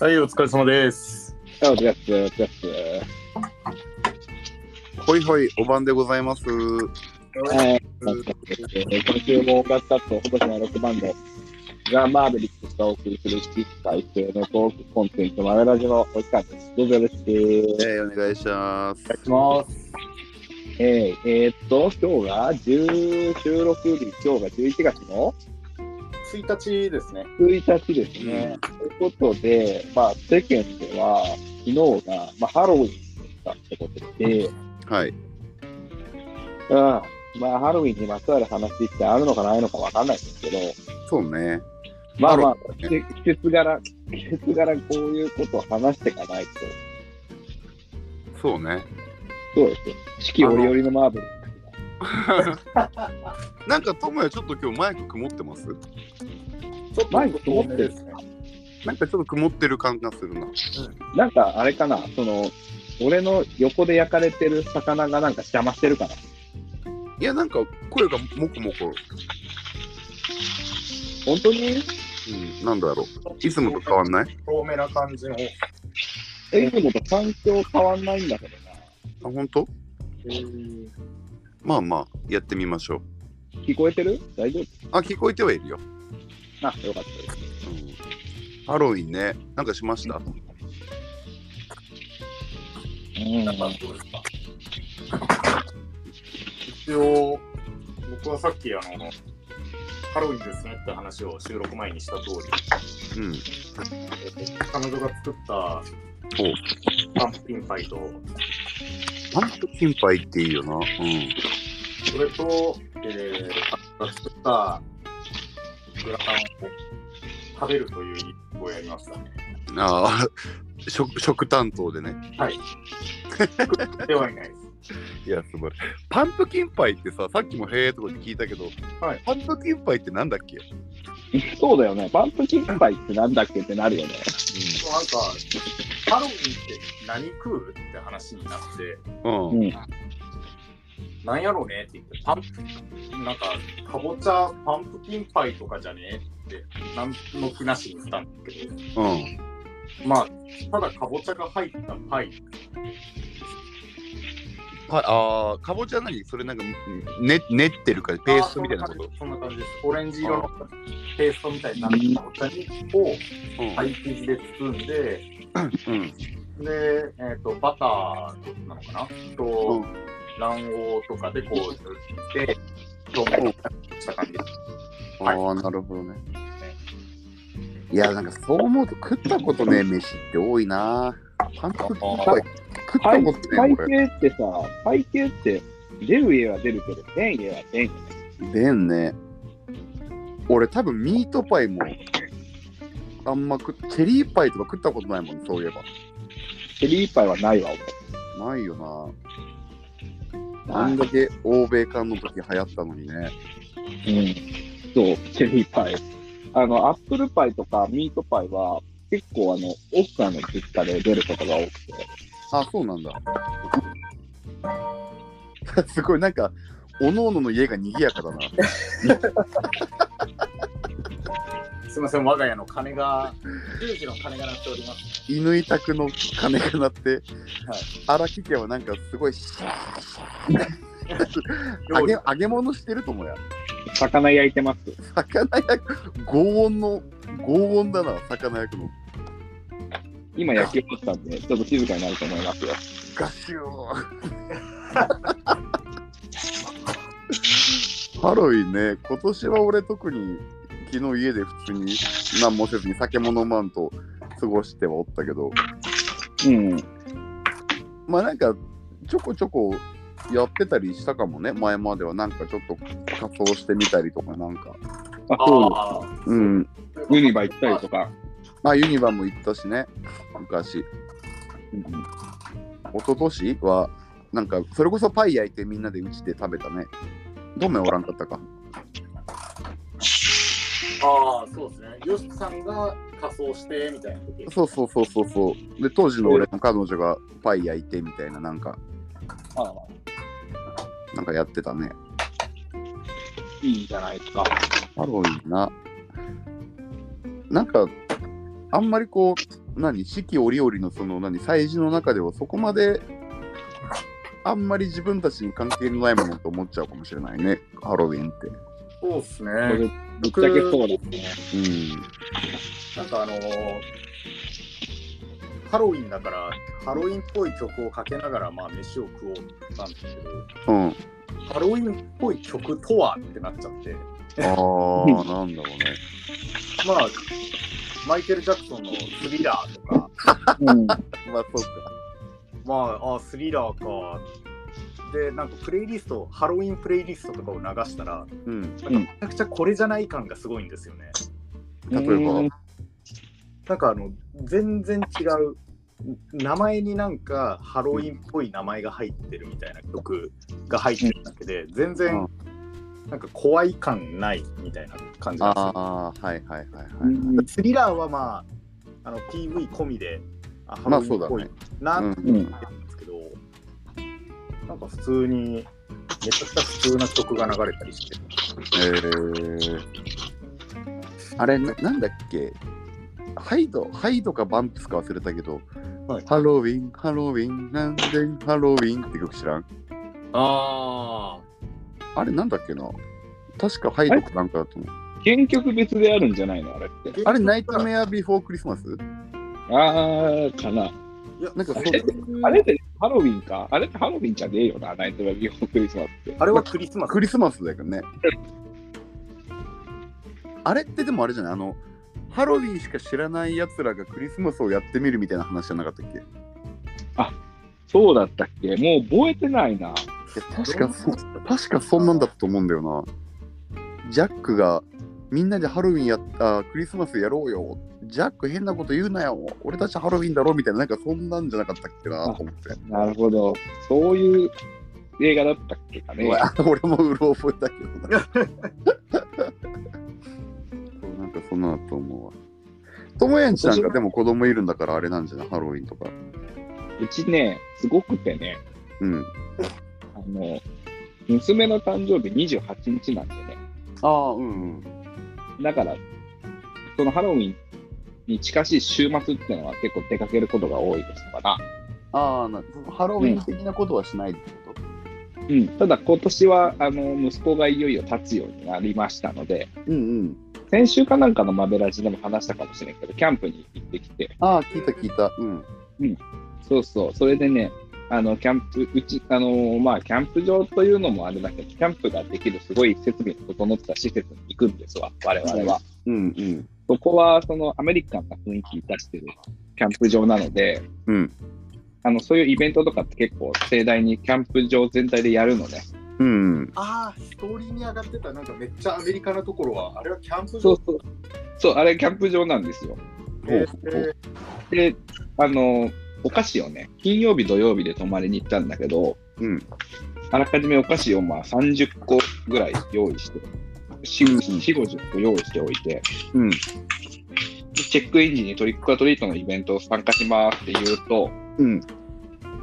はい、お疲れ様です。あ、お疲れっす、お疲れっほいほい、お晩でございます。す。はい。今週も音楽活動、今年の6バンド、ザ・マーベリックスがお送りす。る実体制のトークコンテンツ、マメラジのお時間です。どうぞよろしく。えー、お願いします。お願いします。えー、えーっと、今日が10収録日、今日が11月の1日ですね。1日ですね。ということで、まあ、世間では、昨日が、まあ、ハロウィンだったってことで、はい。うん、まあ、ハロウィンにまつわる話ってあるのかないのかわかんないんですけど、そうね。まあまあ、ハロウィン季季節柄、季節柄こういうことを話していかないと、そうね。そうですよ。四季折々のマーブル。なんか、ともやちょっと今日マイク曇ってます？ちょっとマイク通ってるね。なんかちょっと曇ってる感がするな。なんかあれかな、その、俺の横で焼かれてる魚がなんか邪魔してるかな？いや、なんか声がもこもこ。本当に？うん、なんだろう。いつもと変わんない？透明な感じの。え、いつもと環境変わんないんだけどあ、本当？えーまあまあ、やってみましょう。な。聞こえてる？大丈あ、聞こえてはいるよ。夫あ、よかったです。うん、ハロウィンね。なんかしました？うんなんかどうですか？一応、僕はさっきあの、ハロウィンですねって話を収録前にした通り、うん。えー彼女が作ったパンプキンパイと、パンプキンパイっていいよな。うん。それと、えー、作ったグラタンを食べるという一歩をやりました。ああ、食食担当でね。はい。ではいないです。いや、素晴らしい。パンプキンパイってさ、さっきもへえとかって聞いたけど、はいパンプキンパイってなんだっけ？そうだよね。パンプキンパイってなんだっけってなるよね。なんか、ハロウィンって何食うって話になって、うん。うん。なんやろうねって言って、パンプ、なんか、かぼちゃ、パンプキンパイとかじゃねって、なんの気なしに言ったんだけど、うん。まあ、ただかぼちゃが入ったパイ、はい、ああ、かぼちゃ何それなんか、ね、練ってるから、ペーストみたいなこと？そんな感じです。オレンジ色のペーストみたいになかぼちゃにをうん。パイ生地で包んで、うん。で、えっ、と、バターなのかな？と、卵黄とかでこう、塗って、表面をした感じです。ああ、なるほどね。いや、なんかそう思うと食ったことねえ飯って多いな。パン食ったことねパイ。系ってさ、パイ系って出る家は出るけど、出ん家は出んよね。でんね。俺多分ミートパイもあんま食っチェリーパイとか食ったことないもん、そういえば。チェリーパイはないわ、ないよな。あんだけ欧米館の時流行ったのにね。俺。うん。そう、チェリーパイ。あの、アップルパイとかミートパイは、結構あの、奥さんの実家で出ることが多くて。あ、そうなんだ。すごい、なんか、おのおのの家が賑やかだな。すみません、我が家の鐘が、10時の鐘が鳴っております。犬宅の鐘が鳴って、荒木家はなんかすごいシャーシャー揚げ揚げ物してると思うや。魚焼いてます。魚焼く、轟音の、轟音だな、魚焼くの。今焼き終わったんで、ちょっと静かになると思いますよ。ガシューハロウィンね、今年は俺特に昨日家で普通に何もせずに酒も飲まんと過ごしてはおったけど、うん。まあなんかちょこちょこやってたりしたかもね、前まではなんかちょっと仮装してみたりとかなんか。あ、そううん。です。ユニバ行ったりとか。まあユニバも行ったしね、昔。うん一昨年はなんかそれこそパイ焼いてみんなでうちで食べたね。どめおらんかったか。ああ、そうですね。ヨシさんが仮装してみたいな時。そうそうそうそうそう。で、当時の俺の彼女がパイ焼いてみたいな、なんか、あなんかやってたね。いいじゃないですか。ハロウィンな。なんか、あんまりこう、何？四季折々のその何？祭事の中ではそこまであんまり自分たちに関係のないものと思っちゃうかもしれないねハロウィンってそうっすね。ぶっちゃけそうですね。うんなんかあのーハロウィンだから、ハロウィンっぽい曲をかけながら、まあ、飯を食おうなんですけど、うんハロウィンっぽい曲とはってなっちゃって、ああなんだろうね まあ、マイケル・ジャクソンのスリラーとか、うん。まあそうかまあ、あスリラーか。で、なんかプレイリスト、ハロウィンプレイリストとかを流したら、うん。なんかめちゃくちゃこれじゃない感がすごいんですよね。例えば。うんなんかあの、全然違う。名前になんかハロウィンっぽい名前が入ってるみたいな曲が入ってるだけで、全然なんか怖い感ないみたいな感じですよ。ああはいはいはいはい、うん。スリラーはまあ、あの PV 込みで、あハロウィンっぽいなってうん。思って。るんなんか普通に、めちゃくちゃ普通な曲が流れたりして、えー、あれななんだっけ？ HYDE HYDE か VAMPS か忘れたけど、はい。ハロウィンハロウィンなんでハロウィンって曲知らん？ああれなんだっけな？確か HYDE かなんかだと思う。原曲別であるんじゃないの？あれって。あれナイトメアビフォークリスマスああ、かな。いや、なんかそうあれあれってハロウィンか？あれってハロウィンじゃねえよな、ナイトメアビーフォークリスマスって。あれはクリスマス。クリスマスだけどね。あれってでもあれじゃない？あのハロウィンしか知らないやつらがクリスマスをやってみるみたいな話じゃなかったっけ？いそうだったっけ？もう覚えてないな。や確かそ確かそんなんだったと思うんだよな。ジャックがみんなでハロウィンやったクリスマスやろうよジャック変なこと言うなよ。俺たちハロウィンだろみたいななんかそんなんじゃなかったっけなと思って。なるほど。そういう映画だったっけかね。俺もうろ覚えだけどな。そうなんかそんなだと思うわ。ともやんちなんかでも子供いるんだからあれなんじゃない？ハロウィンとか。うちね、すごくてね、うん。あの、娘の誕生日28日なんでね。ああうん。だから、そのハロウィンに近しい週末っていうのは結構出かけることが多いですから。ああなハロウィン的なことはしないってこと、うん、ただ今年はあの息子がいよいよ立つようになりましたので、うん、うん。先週かなんかのマベラジでも話したかもしれんけど、キャンプに行ってきて、ああ聞いた聞いた。うん。そうそう、それでね、あのキャンプ、うち、あのまあ、キャンプ場というのもあれだけど、キャンプができるすごい設備の整った施設に行くんですわ、我々は。うんうんそこはそのアメリカンな雰囲気出してるキャンプ場なので、うん。あのそういうイベントとかって結構盛大にキャンプ場全体でやるのね。うんああ、ストーリーに上がってた、なんかめっちゃアメリカなところは、あれはキャンプ場。そうそう。そう、あれキャンプ場なんですよ。えーで、あの、お菓子をね、金曜日、土曜日で泊まりに行ったんだけど、うん。あらかじめお菓子をまあ30個ぐらい用意して、4、4 50個用意しておいて、うん。チェックイン時にトリックアトリートのイベントを参加しますって言うと、うん。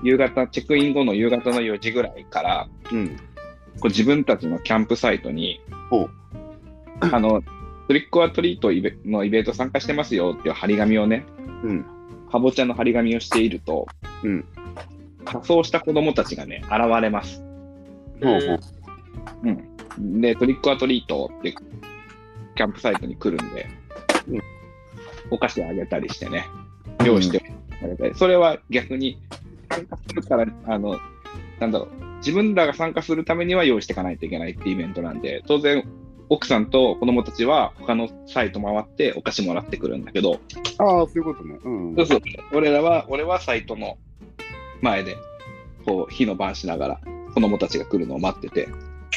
夕方、チェックイン後の夕方の4時ぐらいから、うん。こう自分たちのキャンプサイトにほう、あの、トリックアトリートイベのイベント参加してますよっていう張り紙をね、うん。かぼちゃの張り紙をしていると、うん。仮装した子供たちがね、現れます。ほうほう。うん。で、トリックアトリートってキャンプサイトに来るんで、うん。お菓子あげたりしてね、用意してあげたり、それは逆に参加するから、あの、なんだろう、自分らが参加するためには用意していかないといけないってイベントなんで、当然、奥さんと子供たちは他のサイト回ってお菓子もらってくるんだけど、ああそういうことね。うん。そうそう、俺らは、俺はサイトの前で、こう、火の番しながら子供たちが来るのを待ってて、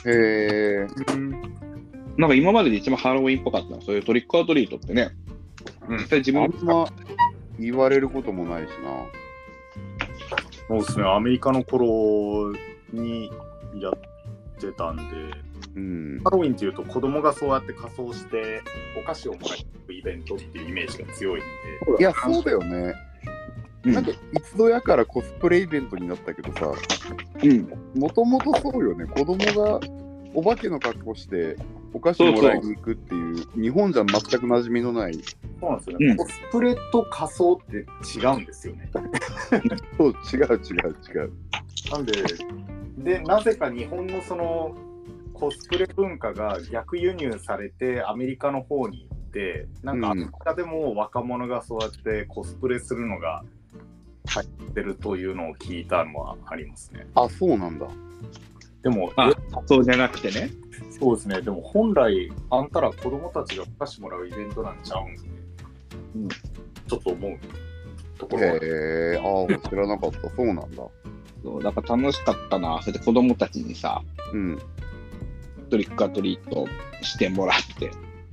へえなんか今までで一番ハロウィンっぽかったの？は、そういうトリックアトリートってね、うん。実際自分あんま言われることもないしな。そうですね、アメリカの頃にやってたんで、うん。ハロウィンっていうと子供がそうやって仮装してお菓子をもらうイベントっていうイメージが強いんで、いやそうだよね。うん。なんか一度やからコスプレイベントになったけどさうん、もともとそうよね。子供がお化けの格好してお菓子もらいに行くっていう日本じゃ全く馴染みのない。そうなんですよね、うん。コスプレと仮装って違うんですよね。そう、違う違う違う。なんで、で、なぜか日本のそのコスプレ文化が逆輸入されてアメリカの方に行って、なんかアうん。メリカでも若者がそうやってコスプレするのが入ってるというのを聞いたのはありますね。あ、そうなんだ。でも、あえ、そうじゃなくてね。そうですね、でも本来、あんたら子供たちがお菓子もらうイベントなんちゃうん？で、うんちょっと思うところへえ、ああ、知らなかった。そうなんだ。そうだから楽しかったな。それで子供たちにさ、うん。トリックアトリートしてもらって。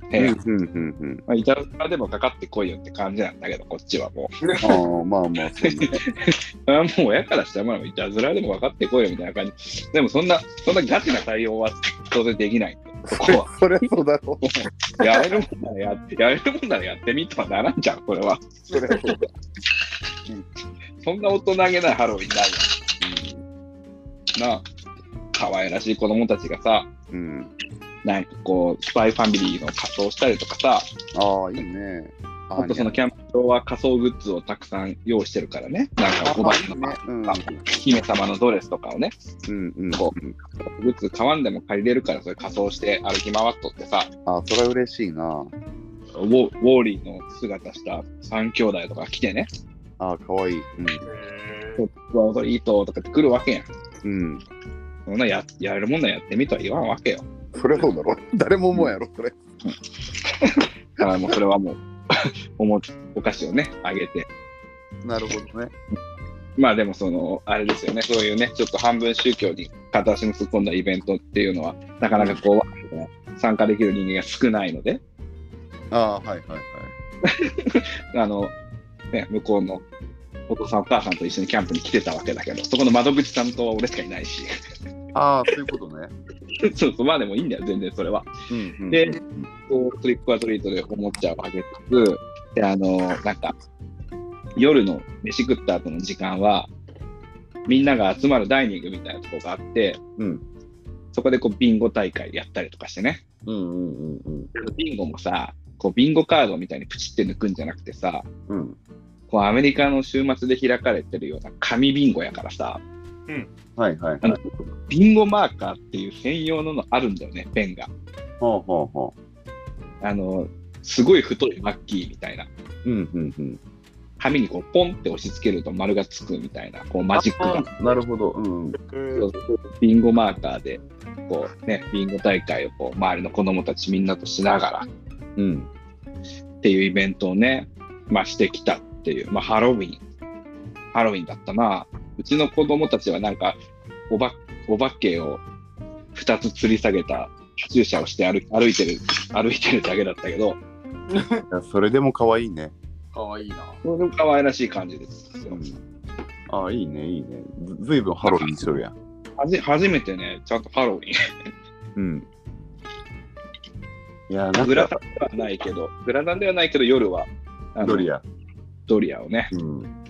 うん、えうん、うん、うん。まあ、いたずらでもかかってこいよって感じなんだけど、こっちはもう。ああ、まあまあ。あもう親からしたらまあいたずらでもかかってこいよみたいな感じ。でもそんな、そんなガチな対応は当然できない んで、そこは。そりゃそうだろう。やれるもんならややれるもんならやってみとはならんじゃん、これは。そりゃそうだ。そんな大人げないハロウィンないやん。なあ、可愛らしい子供たちがさ、うん。なんかこう、スパイファミリーの仮装したりとかさ、ああ、いいね。ああとそのキャンプ場は仮装グッズをたくさん用意してるからね。なんかおばあちゃんのね。うん。姫様のドレスとかをね、うん、うん。こグッズ買わんでも借りれるから、それ仮装して歩き回っとってさ、あ、それは嬉しいな。ウォウォーリーの姿した三兄弟とか来てね、ああ、かわいい。へトップは踊りととかって来るわけやん。うん。うん。そんなややるもんならやってみとは言わんわけよ。そりゃそうだろ。誰も思うやろ、それ。だからもうそれはもう おもお菓子をね、あげて。なるほどね。まあでもその、あれですよね、そういうね、ちょっと半分宗教に片足の突っ込んだイベントっていうのは、なかなかこう、参加できる人間が少ないので、ああ、はいはいはい。あの、ね、向こうのお父さんお母さんと一緒にキャンプに来てたわけだけど、そこの窓口さんとは俺しかいないし、ああ、そういうことね。そうそう、まあでもいいんだよ、全然それは。うんうん。でこうトリックアトリートでおもちゃをあげつつ、で、あの、なんか、夜の飯食った後の時間は、みんなが集まるダイニングみたいなとこがあって、うん。そこでこうビンゴ大会やったりとかしてね。うんうんうんうん。ビンゴもさ、こうビンゴカードみたいにプチって抜くんじゃなくてさ、うん。こうアメリカの週末で開かれてるような紙ビンゴやからさ、はいはいはいあの。ビンゴマーカーっていう専用ののあるんだよね、ペンが。ほうほうほあの、すごい太いマッキーみたいな。う。うんうんうん。紙にこうポンって押し付けると丸がつくみたいな、こうマジックが。なるほど。うん。そうそうビンゴマーカーで、こうね、ビンゴ大会をこう周りの子供たちみんなとしながらうん。っていうイベントをね、まあしてきたっていう、まあハロウィン。ハロウィンだったな。うちの子供たちはなんか、おば、お化けを2つ吊り下げた注射をして歩歩いてる、歩いてるだけだったけど、いやそれでも可愛いね。かわいいな。これも可愛らしい感じですよ。うん。ああ、いいね、いいね。ずずいぶんハロウィンしとるやん。はじ初めてね、ちゃんとハロウィン。うん。いや、なんかグラタン、ではないけど、グラタンではないけど、夜は、あのドリア。ドリアをね、うん。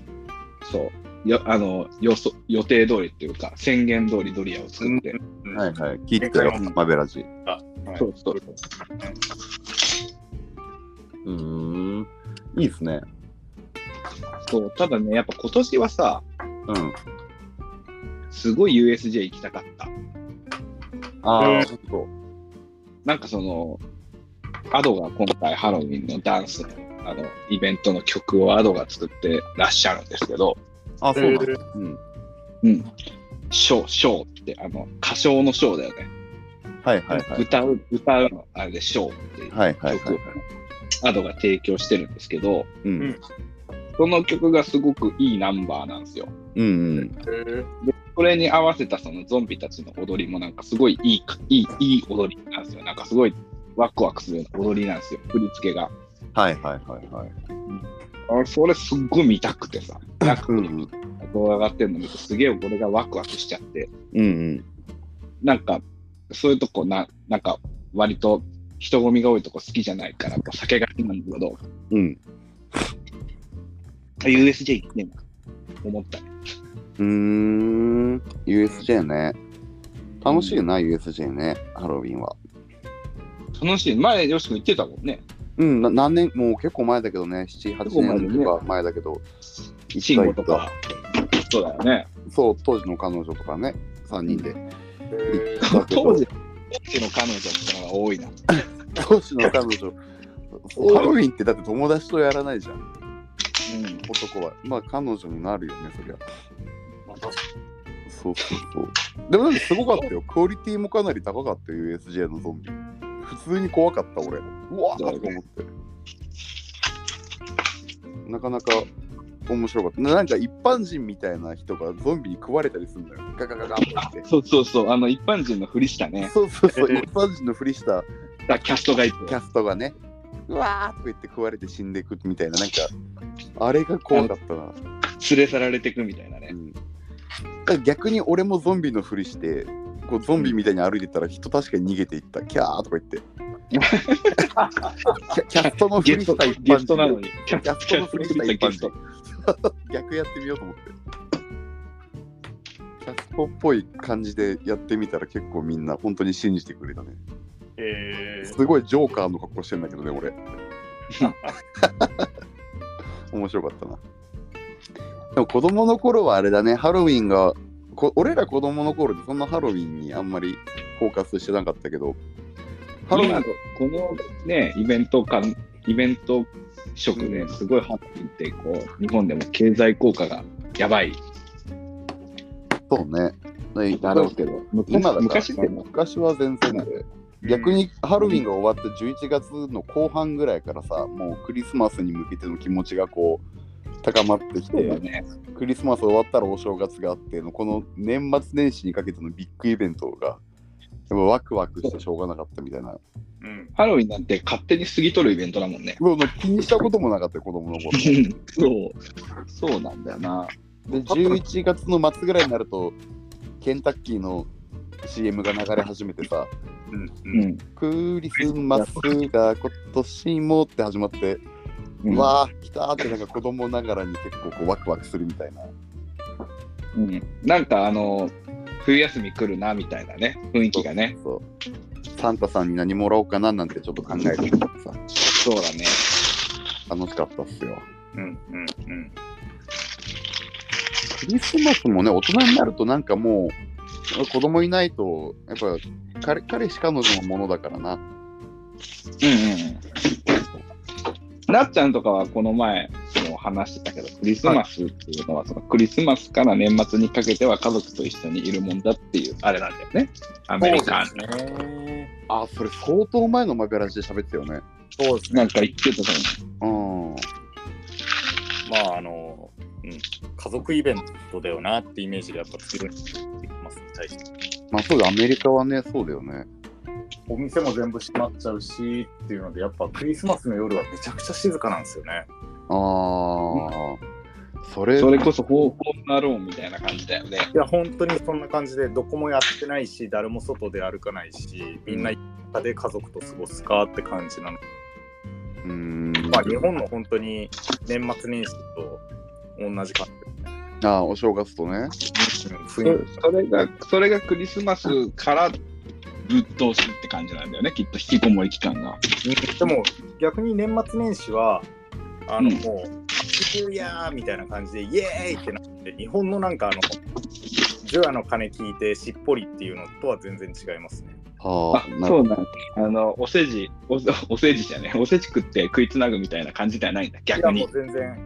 そう、よあの予想予定通りっていうか、宣言通りドリアを作って、はいはい。聞いてたよ、マベラジ。そうそう。うーん。いいっすね。そうただね、やっぱ今年はさ、うん。すごい USJ 行きたかった。ああ、うんほんと。なんかその、アドが今回ハロウィンのダンスのあのイベントの曲をアドが作ってらっしゃるんですけど、あそうなんだ。えうん。うん。ショー、ショーって、あの、歌唱のショーだよね。はいはいはい。歌う、歌うの、あれでショーっていうはいはい曲をはい。アドが提供してるんですけど、うん。その曲がすごくいいナンバーなんですよ。うんうん。で、それに合わせたそのゾンビたちの踊りもなんかすごいいいか、いい、いい踊りなんですよ。なんかすごいワクワクするような踊りなんですよ。振り付けが。はいはいはいはい。あそれすっごい見たくてさ。動画上がってるの見てすげえ俺がワクワクしちゃって。うんうん。なんか、そういうとこな、なんか割と人混みが多いとこ好きじゃないから、こう避けがちなんだけど、うん。あ USJ 行ってんな思ったね。うーん。USJ ね。楽しいな、USJ ね。ハロウィンは。楽しい。前、よし君言ってたもんね。うん、な何年、もう結構前だけどね、7、8結構前だね年とか前だけど、慎吾とか。そうだよね。そう、当時の彼女とかね、3人で。当時、当時の彼女ってのが多いな。当時の彼女、ハロウィンってだって友達とやらないじゃん、うん。男は。まあ彼女になるよね、そりゃ。まあ確かそうそうそう。でもなんかすごかったよ。クオリティもかなり高かったよ、USJ のゾンビ。普通に怖かった、俺。うわーと思って。なかなか面白かった。なんか一般人みたいな人がゾンビに食われたりするんだよ。ガガガガって。そうそうそう、あの一般人のふりしたね、そうそうそう、ええ一般人のふりしたキャストがいて。キャストがね、うわーとか言って食われて死んでいくみたいな、なんか、あれが怖かったな。連れ去られてくみたいなねう。ん、逆に俺もゾンビのふりして、こうゾンビみたいに歩いてたら人確かに逃げていった、キャーとか言って。キャキャストのふりゲストした一般人ゲストなのに。キャキャストのふりした一般ゲスト人。逆やってみようと思って。キャストっぽい感じでやってみたら結構みんな本当に信じてくれたね。えすごいジョーカーの格好してんだけどね、俺。面白かったな。でも子供の頃はあれだね、ハロウィンが、こ俺ら子供の頃でそんなハロウィンにあんまりフォーカスしてなかったけど、ハロウィンこのね、イベント感、イベント色ね、すごいハロウィンって、こう、日本でも経済効果がやばい。そうね。ねだろうけど、今だ昔っても。昔は全然で、逆にハロウィンが終わって11月の後半ぐらいからさ、もうクリスマスに向けての気持ちがこう高まってきて、ね。クリスマス終わったらお正月があっての、この年末年始にかけてのビッグイベントが、ワクワクしてしょうがなかったみたいな。うん。ハロウィンなんて勝手に過ぎとるイベントだもんね。もう気にしたこともなかったよ、子供の頃。そう。そうなんだよな。で、11月の末ぐらいになると、ケンタッキーの CM が流れ始めてさ、うん。ううん。ん。クリスマスが今年もって始まって、うわあ、来たーってなんか子供ながらに結構こうワクワクするみたいな。うん。なんかあの、冬休み来るなみたいなね、雰囲気がね。そう。サンタさんに何もらおうかななんてちょっと考えてたさ、そうだね。楽しかったっすよ。うん。うん。うん。クリスマスもね、大人になるとなんかもう、子供いないと、やっぱ彼彼氏彼女のものだからな。うんうんうん。なっちゃんとかはこの前も話してたけど、クリスマスっていうのは、そのクリスマスから年末にかけては家族と一緒にいるもんだっていう、あれなんだよね。アメリカン。そうですね。あ、それ相当前のマベラジで喋ってたよね。そうですね。なんか言ってたとうん。まあ、あの、うん。家族イベントだよなってイメージがやっぱ強いますに対して。まあそうだ、アメリカはね、そうだよね。お店も全部閉まっちゃうしっていうので、やっぱクリスマスの夜はめちゃくちゃ静かなんですよね。ああ、それ、それこそ方向なローンみたいな感じだよね。いや、本当にそんな感じで、どこもやってないし、誰も外で歩かないし、みんな家で家族と過ごすかって感じなの。うーん。まあ、日本の本当に年末年始と同じ感ああ、お正月とね。それが、それがクリスマスからぶっ通しって感じなんだよね、きっと引きこもり期間が。でも逆に年末年始はあの、うんもう「ハッピーニューイヤー!」みたいな感じでイエーイってなって日本のなんかあの除夜の鐘聞いてしっぽりっていうのとは全然違いますね。はあそうなんだ。あの、おせじ、おおせじじゃね、おせち食って食いつなぐみたいな感じではないんだ、い逆にやもう。全然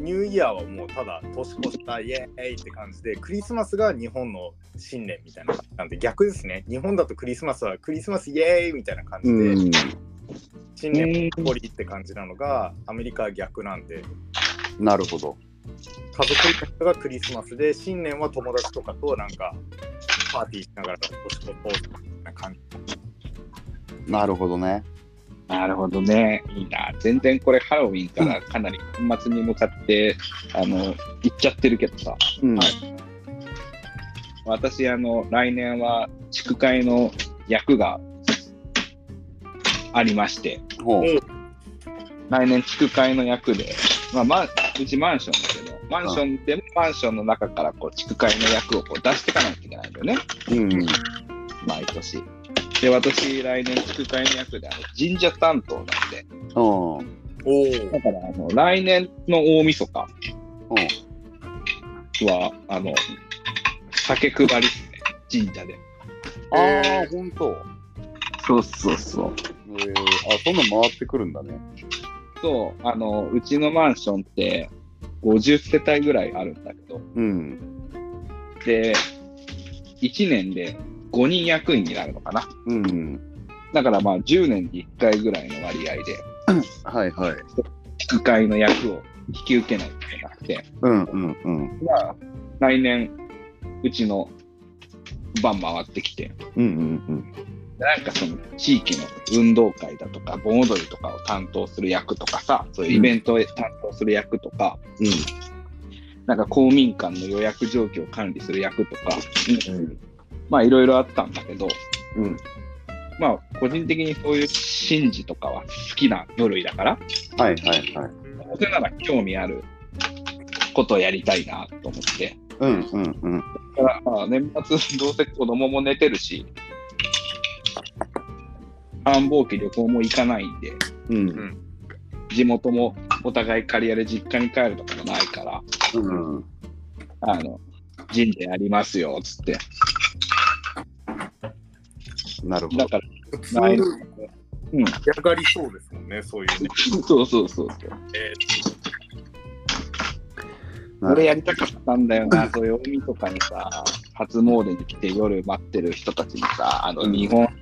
ニューイヤーはもうただ年越したイエーイって感じでクリスマスが日本の新年みたいななんで逆ですね日本だとクリスマスはクリスマスイエーイみたいな感じで、うん。新年ぽっこりって感じなのがアメリカは逆なんでなるほど。家族イベントがクリスマスで新年は友達とかとなんかパーティーしながら年越そうみたいな感じなるほどね。なるほどね。いいな。全然これハロウィンからかなり年末に向かって、あの、行っちゃってるけどさ。うん。はい私、あの、来年は地区会の役がありまして、ほう。来年地区会の役で、まあ、まあ、うちマンションだけど、マンションでもマンションの中からこう地区会の役をこう出していかないといけないんだよね、うん。毎年。で、私、来年、副会の役で、あの神社担当なんで、うん。おお。だから、あの来年の大晦日は、あの、酒配りっすね、神社で。ああ、ほんと。そうそうそう。えー、あ、そんなん回ってくるんだね。そう、あの、うちのマンションって50世帯ぐらいあるんだけど、うん。で、1年で5人役員になるのかな。うん。だからまあ10年に1回ぐらいの割合で、はいはい。議会の役を引き受けないといけなくて、うんうんうん。まあ、来年、うちの番回ってきて、うんうんなんかその地域の運動会だとか、盆踊りとかを担当する役とかさ、そういうイベントを担当する役とか、うん。なんか公民館の予約状況を管理する役とか、うん。まあいろいろあったんだけど、うん。まあ個人的にそういう神事とかは好きな部類だから、はいはいはい。それなら興味あることをやりたいなと思って、うんうんうん。だからまあ年末どうせ子供も寝てるし、繁忙期旅行も行かないんで、うん。地元もお互い借り家で実家に帰るとかもないから、うん。あの、神社やりますよ、つって。なるほどだ。から、普通ないうん。やがりそうですもんね、そういうね。そうそうそうそう。えなる俺やりたかったんだよな、そういう大晦日にさ、初詣に来て夜待ってる人たちにさ、あの、うん日本、テ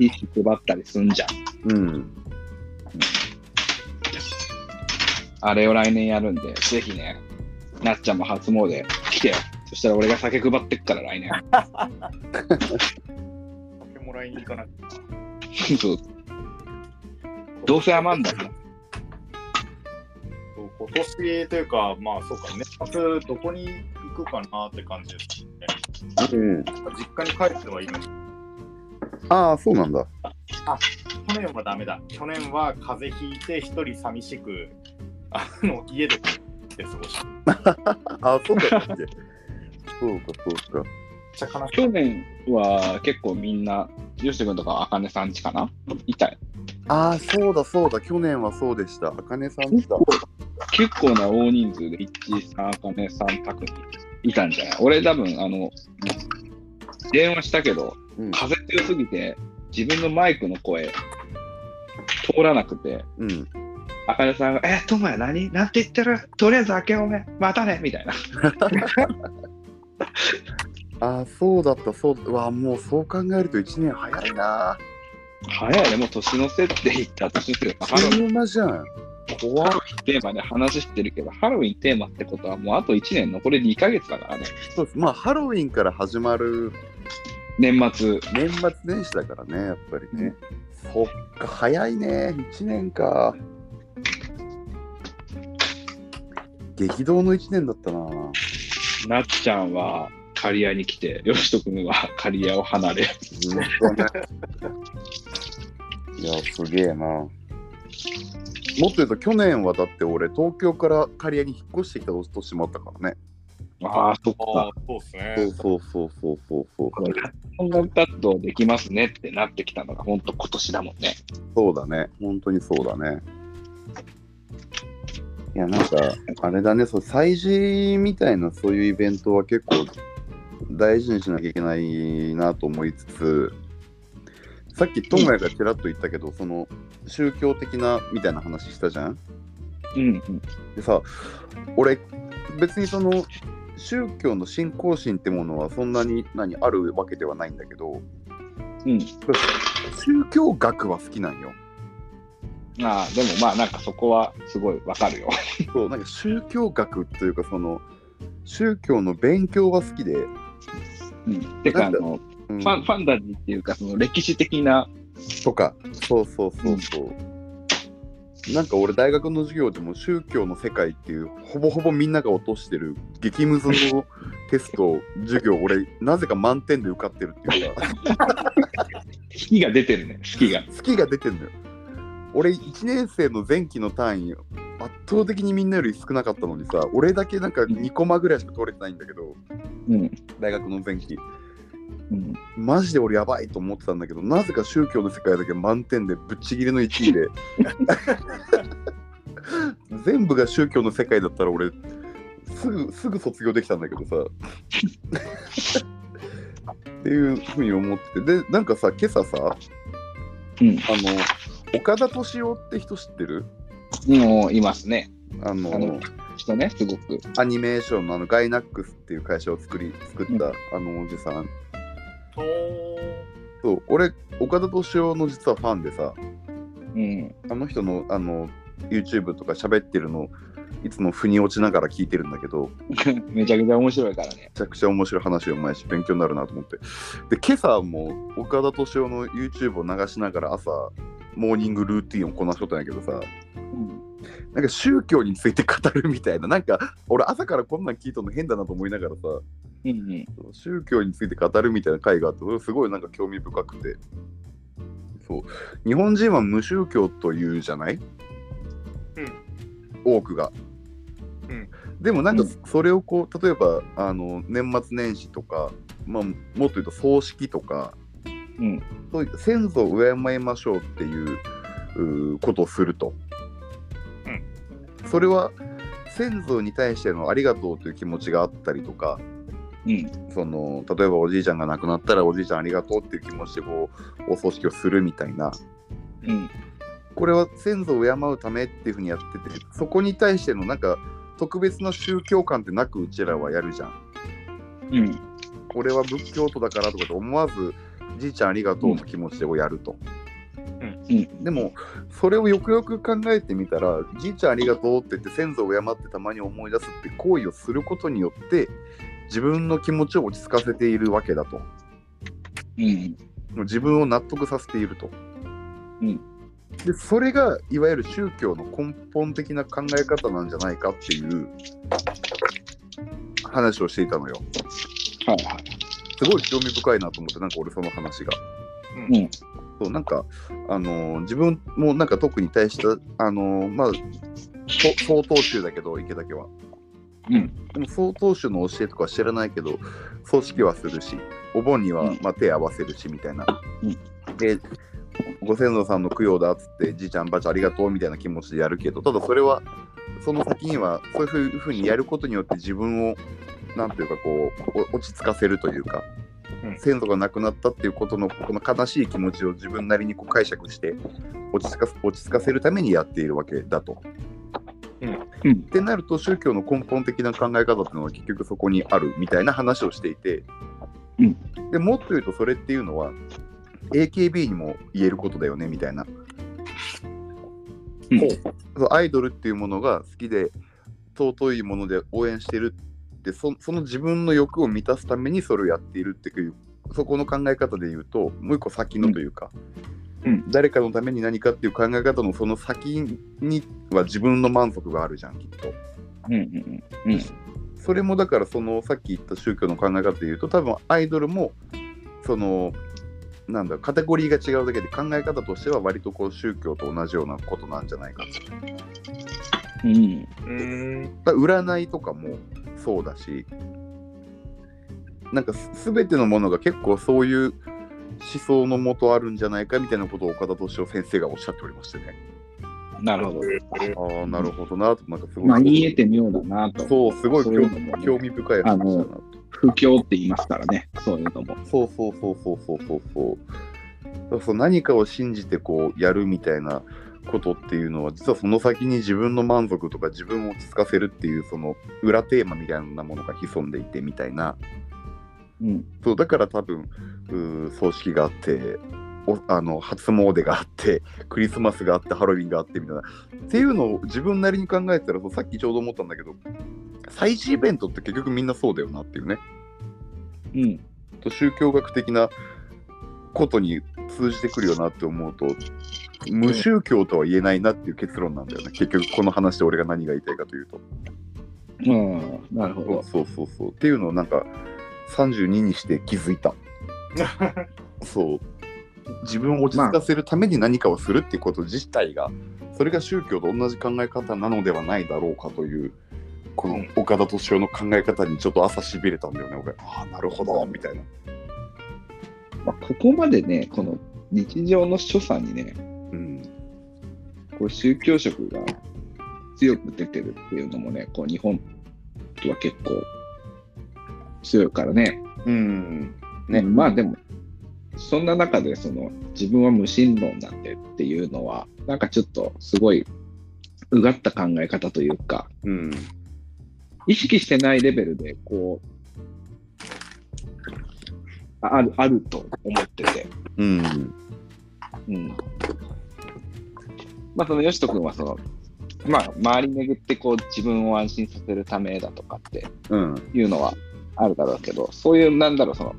ィッシュ配ったりすんじゃん。うん。あれを来年やるんで、ぜひね、なっちゃんも初詣来てよ。そしたら俺が酒配ってっから来年。もらいに行かなきゃ。そうどうせ余んだから。今年というか、まあそうか、年末どこに行くかなって感じですね。うん。実家に帰ってはいる。ああ、そうなんだ。去年はダメだ。去年は風邪ひいて一人寂しく、あの、家でで過ごした。あ あ、そうだっけ？そうか、そうか。ちゃ悲しい。去年は結構みんな、よし君とかあかねさんちかな？いたよ。ああ、そうだ、そうだ。去年はそうでした。あかねさん来た。結構な大人数で一致さん、あかねさん宅にいたんじゃない？俺多分、あの、電話したけど、うん。風強すぎて、自分のマイクの声、通らなくて、うん。あかねさんが、え、ともや何？なんて言ってる？とりあえず明けおめ、またねみたいな。ああ、そうだった、そうわ、もうそう考えると1年早いな。早いね、もう年の瀬って言った年の瀬ハじゃん。怖っハロウィンテーマで話してるけど、ハロウィンテーマってことはもうあと1年残り2ヶ月だからね。そうです。まあ、ハロウィンから始まる年末。年末年始だからね、やっぱりね。そっか、早いね。1年か。激動の1年だったな。なっちゃんは刈谷に来て、よしとくんは刈谷を離れ。いや、すげえな。もっと言うと、去年はだって俺、東京から刈谷に引っ越してきた年もあったからね。ああ、そっあかあ。、そうですね。そうそうそうそうそうそう。音楽活動できますねってなってきたのが本当今年だもんね。そうだね。本当にそうだね。いや、なんか、あれだね、そう、祭事みたいなそういうイベントは結構大事にしなきゃいけないなと思いつつ、さっきトモヤがちらっと言ったけど、その宗教的なみたいな話したじゃん？うんうん。でさ、俺、別にその宗教の信仰心ってものはそんなに何あるわけではないんだけど、うん。宗教学は好きなんよ。ああ、でもまあなんかそこはすごいわかるよ。そうなんか宗教学というかその宗教の勉強は好きで、うん。てかあの、うんファンファンタジーっていうかその歴史的な、とかそうそうそうそう、なんか俺大学の授業でも宗教の世界っていうほぼほぼみんなが落としてる激ムズのテスト授業俺なぜか満点で受かってるっていうか 好きが出てるね、好きが。好きが出てんのよ俺1年生の前期の単位圧倒的にみんなより少なかったのにさ俺だけなんか2コマぐらいしか取れてないんだけどうん。大学の前期うん。マジで俺やばいと思ってたんだけどなぜか宗教の世界だけ満点でぶっちぎりの1位で 全部が宗教の世界だったら俺すぐすぐ卒業できたんだけどさ っていうふうに思っててでなんかさ今朝さうん。あの岡田敏夫って人知ってる？もういますね。あのあの人ね、すごく。アニメーションのあのガイナックスっていう会社を作り作った、あのおじさんおそう俺岡田敏夫の実はファンでさうん。あの人のあの YouTube とか喋ってるのいつも腑に落ちながら聞いてるんだけど めちゃくちゃ面白いからね。めちゃくちゃ面白い話うまいし勉強になるなと思ってで今朝も岡田敏夫の YouTube を流しながら朝モーニングルーティンをこなしとったんやけどさ。うん。なんか宗教について語るみたいな。なんか俺朝からこんなん聞いたの変だなと思いながらさ。うんうん。宗教について語るみたいな回があってそれすごいなんか興味深くて。そう。日本人は無宗教というじゃない、多くが、うん。でもなんかうん。それをこう例えばあの年末年始とか、まあ、もっと言うと葬式とかうん。そういった先祖を敬いましょうっていうことをすると、それは先祖に対してのありがとうという気持ちがあったりとかうん。その例えばおじいちゃんが亡くなったらおじいちゃんありがとうっていう気持ちでこうお葬式をするみたいなうん。これは先祖を敬うためっていうふうにやっててそこに対してのなんか特別な宗教観ってなくうちらはやるじゃん。うん。俺は仏教徒だからとかと思わずじいちゃんありがとうの気持ちでやると。うん。でもそれをよくよく考えてみたらじいちゃんありがとうって言って先祖を敬ってたまに思い出すって行為をすることによって自分の気持ちを落ち着かせているわけだと。うん。自分を納得させていると。うんでそれがいわゆる宗教の根本的な考え方なんじゃないかっていう話をしていたのよ。はいはい。すごい興味深いなと思ってなんか俺その話が。うん。そうなんかあのー自分もなんか特に対したあのーまあそ曹洞宗だけど池岳は。うん。でも曹洞宗の教えとかは知らないけど葬式はするしお盆にはうんまあ手合わせるしみたいな。うんでご先祖さんの供養だっつってじいちゃんばあちゃんありがとうみたいな気持ちでやるけどただそれはその先にはそういうふうにやることによって自分をなんていうかこうお落ち着かせるというか、うん。先祖が亡くなったっていうことのこの悲しい気持ちを自分なりにこう解釈して落ち着かせ落ち着かせるためにやっているわけだと。うん。っ。てなると宗教の根本的な考え方っていうのは結局そこにあるみたいな話をしていて、うん。でもっと言うとそれっていうのは AKB にも言えることだよねみたいな、うん。そうアイドルっていうものが好きで尊いもので応援してるってそその自分の欲を満たすためにそれをやっているっていうそこの考え方で言うともう一個先のというか、うん誰かのために何かっていう考え方のその先には自分の満足があるじゃんきっと。うん。うん。うん。それもだからそのさっき言った宗教の考え方で言うと多分アイドルもそのなんだカテゴリーが違うだけで考え方としては割とこう宗教と同じようなことなんじゃないかと。うん。うん。だ占いとかもそうだしなんかす全てのものが結構そういう思想のもとあるんじゃないかみたいなことを岡田敏夫先生がおっしゃっておりましてね。なるほど。ああなるほどなとなんかすごい。まあ、言えて妙だなと。そうすごい興そういうのもね興味深い話だなと。不況って言いますからね。そういうのも。そうそうそうそうそうそうそう。そう何かを信じてこうやるみたいなことっていうのは実はその先に自分の満足とか自分を落ち着かせるっていうその裏テーマみたいなものが潜んでいてみたいなうん。そうだから多分葬式があっておあの初詣があって クリスマスがあってハロウィンがあってみたいなっていうのを自分なりに考えたらそうさっきちょうど思ったんだけど祭事イベントって結局みんなそうだよなっていうね。うん。と宗教学的なことに通じてくるよなって思うと無宗教とは言えないなっていう結論なんだよね。結局この話で俺が何が言いたいかというと。うん。なるほど。そうそうそうっていうのをなんか32にして気づいた。そう。自分を落ち着かせるために何かをするっていうこと自体がそれが宗教と同じ考え方なのではないだろうかというこの岡田敏夫の考え方にちょっと朝しびれたんだよね。俺ああなるほどみたいなまあここまでね、この日常の所作にね、うん。こう宗教色が強く出てるっていうのもね、こう日本は結構強いからね。うん。ね、まあでも、そんな中でその自分は無神論なんでっていうのは、なんかちょっとすごいうがった考え方というか、うん。意識してないレベルでこう、あある、あると思ってて。うん。うん。まあそのよしと君はその、まあ周り巡ってこう自分を安心させるためだとかってうん。いうのはあるだろうけど、そういうなんだろう、その、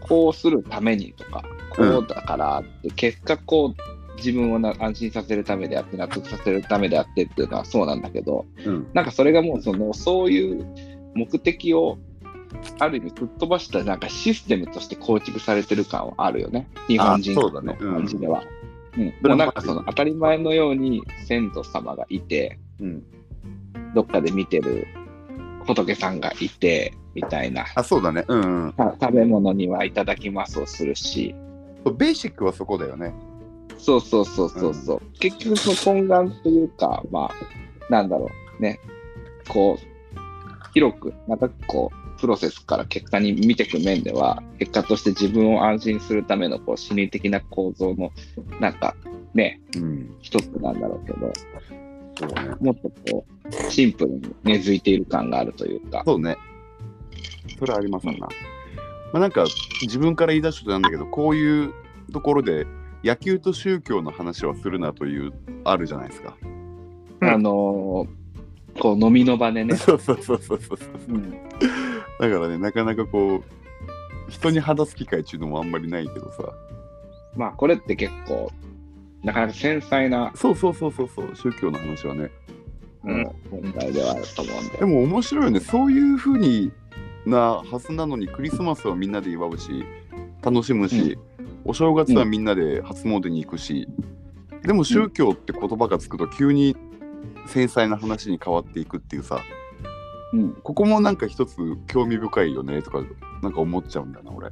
こうするためにとか、こうだからって、結果こう、自分をな安心させるためであって、納得させるためであってっていうのはそうなんだけど、うん。なんかそれがもうその、そういう目的を、ある意味吹っ飛ばしたなんかシステムとして構築されてる感はあるよね。日本人の感じでは。うんそれはもうなんかその当たり前のように先祖様がいて、うん。どっかで見てる仏さんがいて、みたいな。あ、そうだね。うん、うん。た食べ物にはいただきますをするし、ベーシックはそこだよね。そうそうそうそうそう、結局その根幹というか、まあ、なんだろうね、こう、広く、長くこう、プロセスから結果に見ていく面では、結果として自分を安心するためのこう心理的な構造の、なんかね、うん。一つなんだろうけど、そうね。もっとこう、シンプルに根付いている感があるというか、そうね。それはありますな。まあなんか自分から言い出したとなんだけど、こういうところで野球と宗教の話はするなという、あるじゃないですか。うんあのーこう飲みの場でね、そうそうそうそうそう。うんだからね、なかなかこう、人に話す機会っていうのもあんまりないけどさ。まあこれって結構、なかなか繊細な、そうそうそうそうそう、宗教の話はね。うん、問題ではあると思うんで。でも面白いよね。そういう風になはずなのに、クリスマスはみんなで祝うし、楽しむし、お正月はみんなで初詣に行くし、でも宗教って言葉がつくと急に繊細な話に変わっていくっていうさ、うんここもなんか一つ興味深いよねとか、なんか思っちゃうんだよな、俺。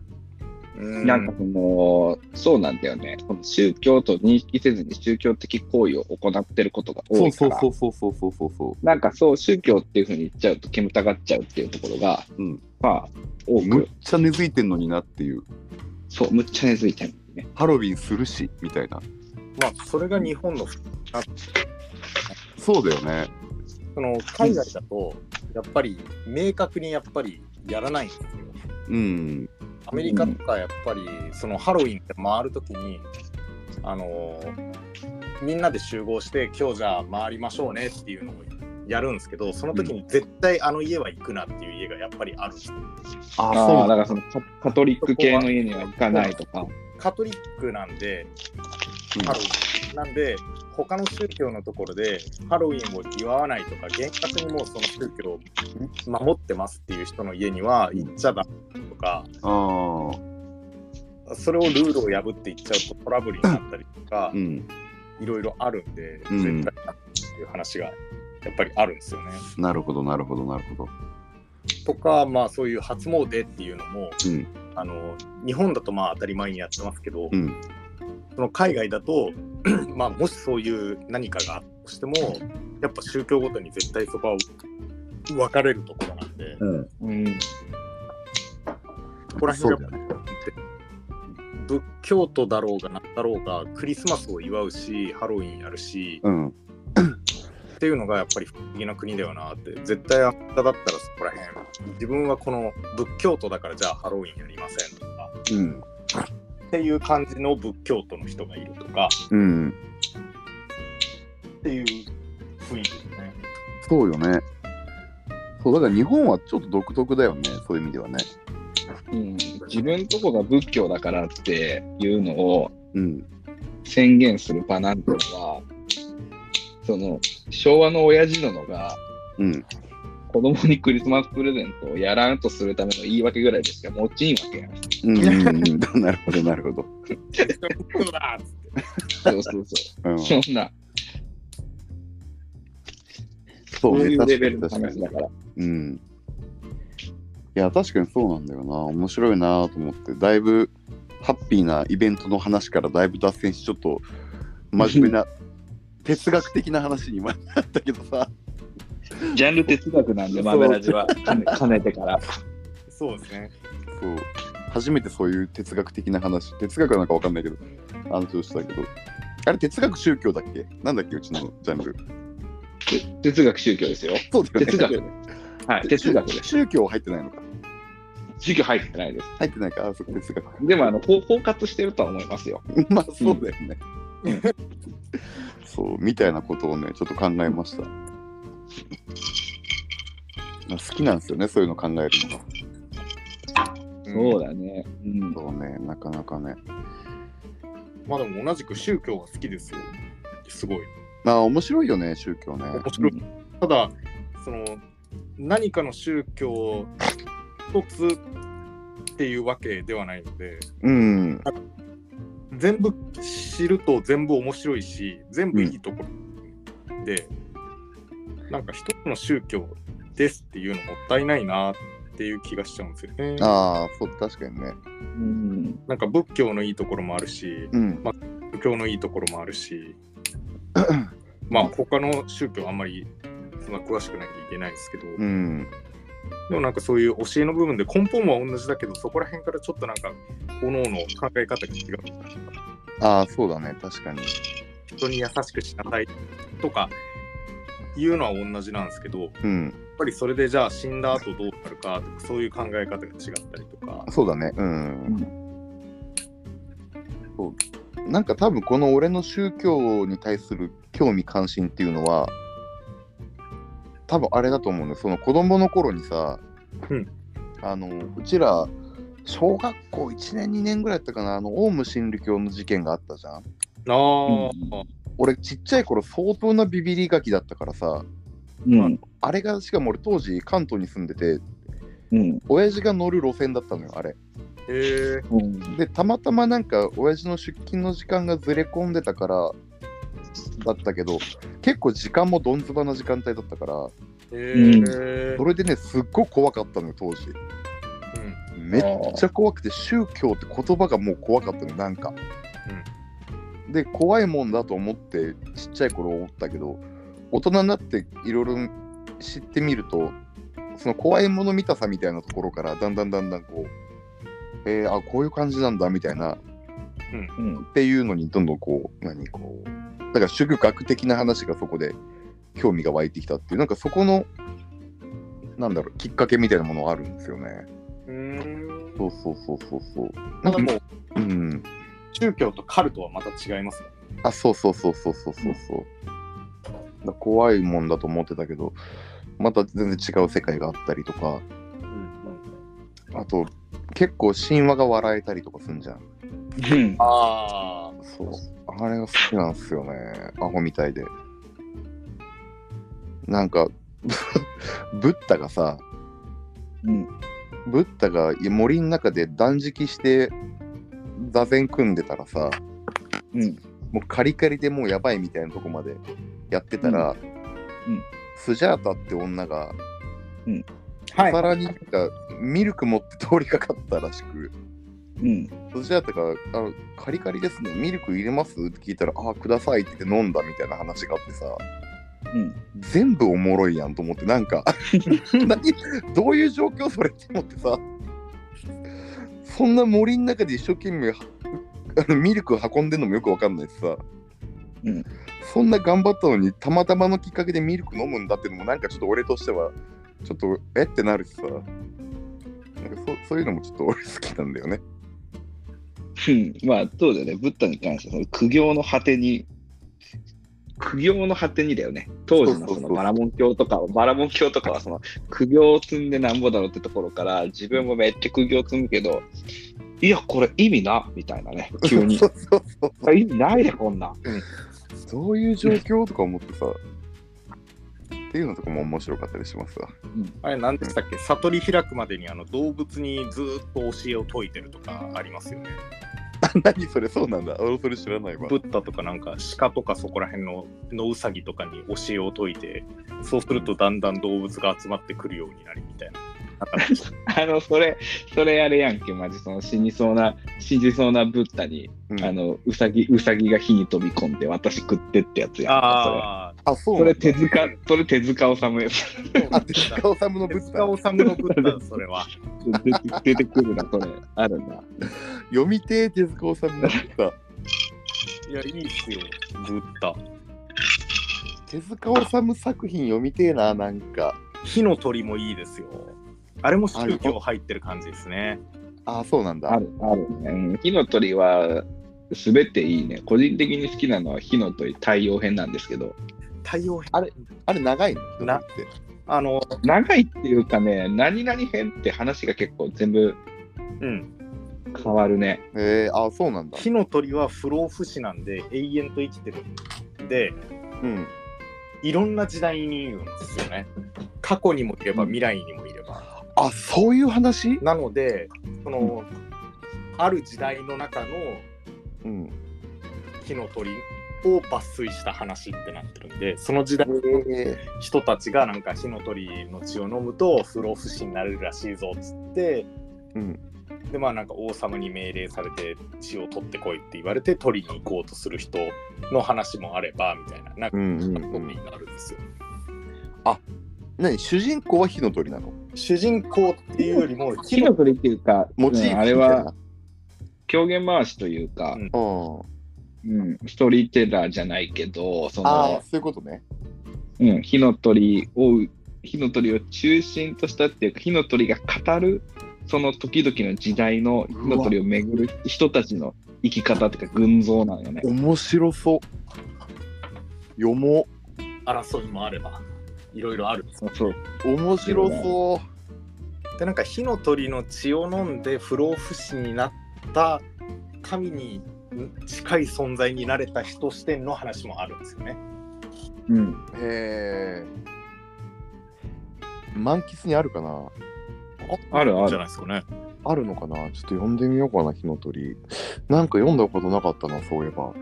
うなんかその、そうなんだよね。この宗教と認識せずに宗教的行為を行ってることが多そういから、そうそうそうそうそうそうそう。なんかそう、宗教っていうふうに言っちゃうと煙たがっちゃうっていうところが、うんまあ、多むっく、ちゃ根付いてんのになっていう、そう、むっちゃ根付いてるんね。ハロウィンするし、みたいな。まあ、それが日本のそうだよね。その海外だとやっぱり明確にやっぱりやらないんですよ。うん。アメリカとかやっぱりそのハロウィンって回るときに、あのみんなで集合して今日じゃあ回りましょうねっていうのをやるんですけどその時に絶対あの家は行くなっていう家がやっぱりあるんですよあああ、だからそのカカトリック系の家には行かないとか。カトリックなんでうんハロウィンなんで他の宗教のところでハロウィンを祝わないとか厳格にもうその宗教を守ってますっていう人の家には行っちゃダメとかああ。それをルールを破って行っちゃうとトラブルになったりとかうん。いろいろあるんでうん絶対だっていう話がやっぱりあるんですよね。なるほど、なるほど、なるほど。とかまあそういう初詣っていうのもうん。あの日本だとまあ当たり前にやってますけど、うん。その海外だと まあもしそういう何かがあったとしてもやっぱ宗教ごとに絶対そこは分かれるところなんでうん。うん。ここら辺がね。仏教徒だろうがなんだろうがクリスマスを祝うしハロウィンやるしうん。っていうのがやっぱり不思議な国だよなって絶対アメリカだったらそこら辺自分はこの仏教徒だからじゃあハロウィンやりませんとかうん。っていう感じの仏教徒の人がいるとかうん。っていう雰囲気ですね。そうよね。そう、だから日本はちょっと独特だよね、そういう意味ではね。うん、自分とこが仏教だからっていうのをうん。宣言する場なんてのは、その昭和の親父殿がうん。子供にクリスマスプレゼントをやらんとするための言い訳ぐらいでしか持ちんわけやん。うんうんうん。なるほど、なるほど。そうそうそうそうんう。。そんな、そそうねいうレベルの話だから。うん。いや、確かにそうなんだよな。面白いなと思って、だいぶハッピーなイベントの話からだいぶ脱線しちょっと真面目な 哲学的な話に今なったけどさジャンル哲学なんで、豆ラジはかねかねてから。そうですね。そう初めてそういう哲学的な話哲学はなんかわかんないけど話をしたけどあれ哲学宗教だっけ？なんだっけうちのジャンルて哲学宗教ですよ。そうだよね哲学。はい、哲学です。宗教入ってないのか宗教入ってないです。入ってないかあそう哲学でも、あの、包包括してるとは思いますよ。まあそうだよね。そう、みたいなことをね、ちょっと考えました。まあ好きなんですよね、そういうの考えるのが。そうだね。うん。そうね、なかなかね。まあでも同じく宗教が好きですよ。すごい。まあ面白いよね、宗教ね。面白い。ただ、その、何かの宗教一つっていうわけではないので、うん、全部知ると全部面白いし、全部いいところで、なんか一つの宗教ですっていうのもったいないなっていう気がしちゃうんですよね。ああ、そう、確かにね。うん。なんか仏教のいいところもあるし、うん、仏教のいいところもあるし、まあ他の宗教あんまりそんな詳しくなきゃいけないですけど、うん、でもなんかそういう教えの部分で根本は同じだけど、そこら辺からちょっとなんか、各々考え方が違う。ああ、そうだね、確かに。人に優しくしなさいとかいうのは同じなんですけど、やっうん、ぱりそれでじゃあ死んだ後どうなるかとか、そういう考え方が違ったりとか、そうだね。うん。そう。なんか多分この俺の宗教に対する興味関心っていうのは多分あれだと思うのその子供の頃にさ、うん。あのうちら小学校1年2年ぐらいだったかな。あのオウム真理教の事件があったじゃん。ああ、俺ちっちゃい頃相当なビビりガキだったからさうん。あれがしかも俺当時関東に住んでてうん。親父が乗る路線だったのよあれ。へ。でたまたまなんか親父の出勤の時間がずれ込んでたからだったけど結構時間もどんずばな時間帯だったからへえそれでねすっごい怖かったのよ当時。めっちゃ怖くて宗教って言葉がもう怖かったのなんか、で怖いもんだと思ってちっちゃい頃思ったけど大人になっていろいろ知ってみるとその怖いもの見たさみたいなところからだんだんだんだんこうえー、あこういう感じなんだみたいなうん。っていうのにどんどんこう何こうだから宗教学的な話がそこで興味が湧いてきたっていうなんかそこのなんだろうきっかけみたいなものがあるんですよね。うん。うん。そうそうそうそうそう。ただもう、うん。宗教とカルトはまた違いますね。あそうそうそうそうそうそうそう。だ怖いもんだと思ってたけどまた全然違う世界があったりとかあと結構神話が笑えたりとかすんじゃん。うん。ああ、そう。あれが好きなんですよね。アホみたいで。なんか、ブッダがさ、うん。ブッダがいや森の中で断食して座禅組んでたらさ、うん。もうカリカリでもうやばいみたいなとこまでやってたら、うんうんスジャータって女が、はい。さらになんかミルク持って通りかかったらしく、うん。スジャータがあの「カリカリですねミルク入れます?」って聞いたら「あください」って言って飲んだみたいな話があってさうん。全部おもろいやんと思ってなんか 何？どういう状況それって思ってさそんな森の中で一生懸命はあのミルク運んでんのもよくわかんないしさ、うん。そんな頑張ったのにたまたまのきっかけでミルク飲むんだっていうのもなんかちょっと俺としてはちょっとえ？ってなるしさ。なんかそそういうのもちょっと俺好きなんだよね。うん。まあ、そうだよね。ブッダに関しては、その苦行の果てに、苦行の果てにだよね。当時のそのバラモン教とか、バラモン教とかは、その苦行を積んでなんぼだろうってところから、自分もめっちゃ苦行積むけど、いや、これ意味な、みたいなね、急に意味ないで、こんなん。どういう状況とか思ってさっていうのとかも面白かったりしますわ。あれ何でしたっけ？悟り開くまでにあの動物にずーっと教えを説いてるとかありますよね。何それそうなんだ。俺それ知らないわ。ブッダとかなんか鹿とかそこら辺の野ウサギとかに教えを説いてそうするとだんだん動物が集まってくるようになりみたいな。あの、それ、それあれやんけ、マジ、その死にそうな、死にそうなブッダに、うんあの、うさぎ、うさぎが火に飛び込んで、私食ってってやつやんか、ああ、そそれ。それ手塚、それ手塚治虫 や手塚治虫のあ、ブッ手塚ダ。治虫のブッダ、それは。出て出てくるな、それ。あるな。読みてー手塚治虫のブッダ。いや、いいっすよ、ブッダ。手塚治虫作品読みてーな、なんか。火の鳥もいいですよ。あれも宗教入ってる感じですね。あ、そうなんだ。ある、あるね。うん火の鳥は、すべていいね。個人的に好きなのは火の鳥太陽編なんですけど、太陽編あれあれ長いの？なって？あの、長いっていうかね、何々編って話が結構全部うん。変わるね。えー、あ、そうなんだ。火の鳥は不老不死なんで永遠と生きてるんで、うん。いろんな時代にいるんですよね。過去にもいれば未来にもいれば。あ、そういう話？なので、その、ある時代の中のうん。火の鳥を抜粋した話ってなってるんで、その時代のえ人たちがなんか火の鳥の血を飲むと不老不死になれるらしいぞっつって、うん。でまあなんか王様に命令されて血を取ってこいって言われて取りに行こうとする人の話もあればみたいななんかうんうんコうん。ピーがあるんですよ。何？主人公は火の鳥なの？主人公っていうよりも火の鳥っていうか、モチーフうんあれみたいなは狂言回しというか、うんうん。うん、ストーリーテラーじゃないけど、そああ、の、そういうことね。うん、火の鳥を、火の鳥を中心としたっていうか、火の鳥が語る、その時々の時代の火の鳥を巡る人たちの生き方っていうか、群像なんよね。面白そう。読も争いもあればいろいろあるんですよ。そう。う。面白そでなんか火の鳥の血を飲んで不老不死になった神に近い存在になれた人視点の話もあるんですよね。うん。え。満喫にあるかな？あるあるじゃないですかね。あるのかな？ちょっと読んでみようかな、火の鳥。なんか読んだことなかったな、そういえば。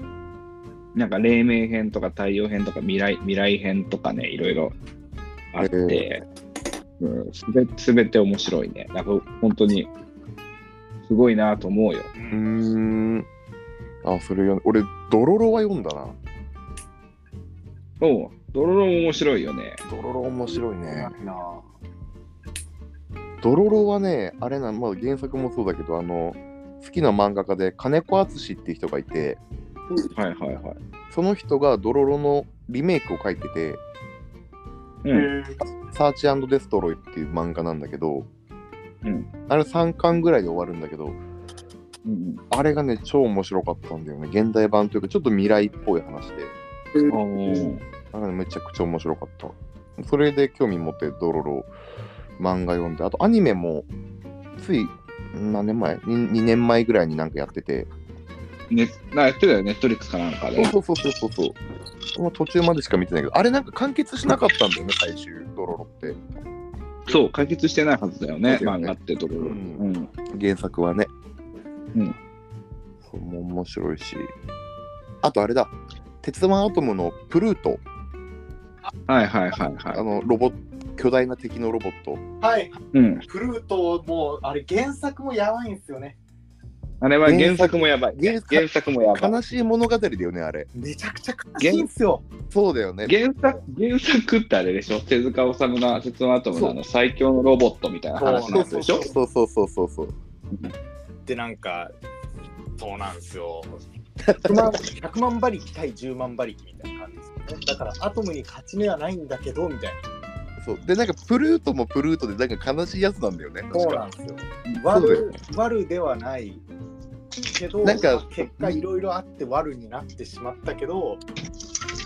なんか黎明編とか太陽編とか未来未来編とかね、いろいろあって、うん、すべすべて面白いね。なんか本当にすごいなと思うよ。うん。あ、それ読ん俺、ドロロは読んだな。おう、ドロロも面白いよね。ドロロ面白いね。ドロロはね、あれな、まあ、原作もそうだけど、あの、好きな漫画家で金子敦っていう人がいて、はいはいはい。その人がドロロのリメイクを書いてて、うん。サーチデストロイっていう漫画なんだけど、うん。あれ3巻ぐらいで終わるんだけど、うんあれがね、超面白かったんだよね。現代版というか、ちょっと未来っぽい話で、あれめちゃくちゃ面白かった。それで興味持ってドロロ漫画読んで、あとアニメも、つい何年前？2, 2年前ぐらいになんかやってて、ね、なやってたよ、ネットリックスかなんかで。そうそうそうそうそう。まあ、途中までしか見てないけど、あれなんか完結しなかったんだよね、最終、ドロロって。そう、解決してないはずだよね、漫画ってところ。ううんん。原作はね。うん。そうも面白いし。あとあれだ、鉄腕アトムのプルート、はいはいはいはあのロボ巨大な敵のロボット。はい、い。うん。フルートもあれ原作もやばいんですよね。あれは原作もやばい、ね。原作原作もやばい。悲しい物語だよね、あれ。めちゃくちゃ悲しいんですよ。そうだよね。原作原作ってあれでしょ？手塚治虫の鉄腕アトムのあの最強のロボットみたいな話そうそうなんでしょ？そうそうそうそうそう。でなんかそうなんですよ。100万 ,100 万馬力対10万馬力みたいな感じですよね。だからアトムに勝ち目はないんだけどみたいな。そうで、なんかプルートもプルートで、なんか悲しいやつなんだよね。確かそうなんですよ。悪悪ではないけど、なんか結果いろいろあって悪になってしまったけど、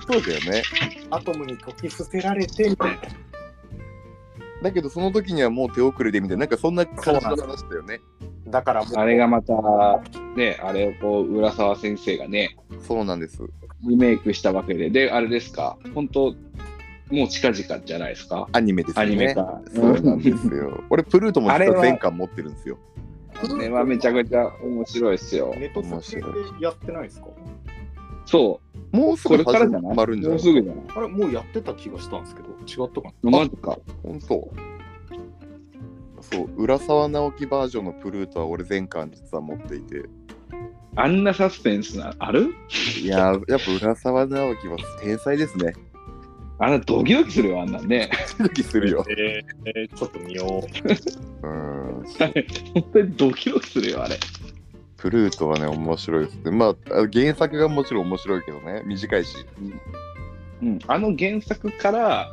そうだよね。アトムに解き伏せられてみたいな。だけど、その時にはもう手遅れでみたいな、なんかそんな感じの話だよね。だからあれがまた、ね、あれをこう、浦沢先生がね、そうなんです。リメイクしたわけで、で、あれですか、本当もう近々じゃないですか、アニメですよね。アニメ化。そうなんですよ。俺、プルートも実あれはは全巻持ってるんですよ。あれはめちゃくちゃ面白いですよ。ネットスでやってないですか？そもうすう、こぐ始まるんじゃない？もうすぐじゃない？あれもうやってた気がしたんですけど、違ったかな？マジか。本当そう、浦沢直樹バージョンのプルートは俺全巻実は持っていて。あんなサスペンスな、ある？いやー、やっぱ浦沢直樹は天才ですね。あんなドキドキするよ、あんなんね。ドキドキするよ。えーえーちょっと見よう。うん。本当にドキドキするよ、あれ。プルートはね、面白いですね。まあ、あ原作がもちろん面白いけどね、短いし。うん、あの原作から、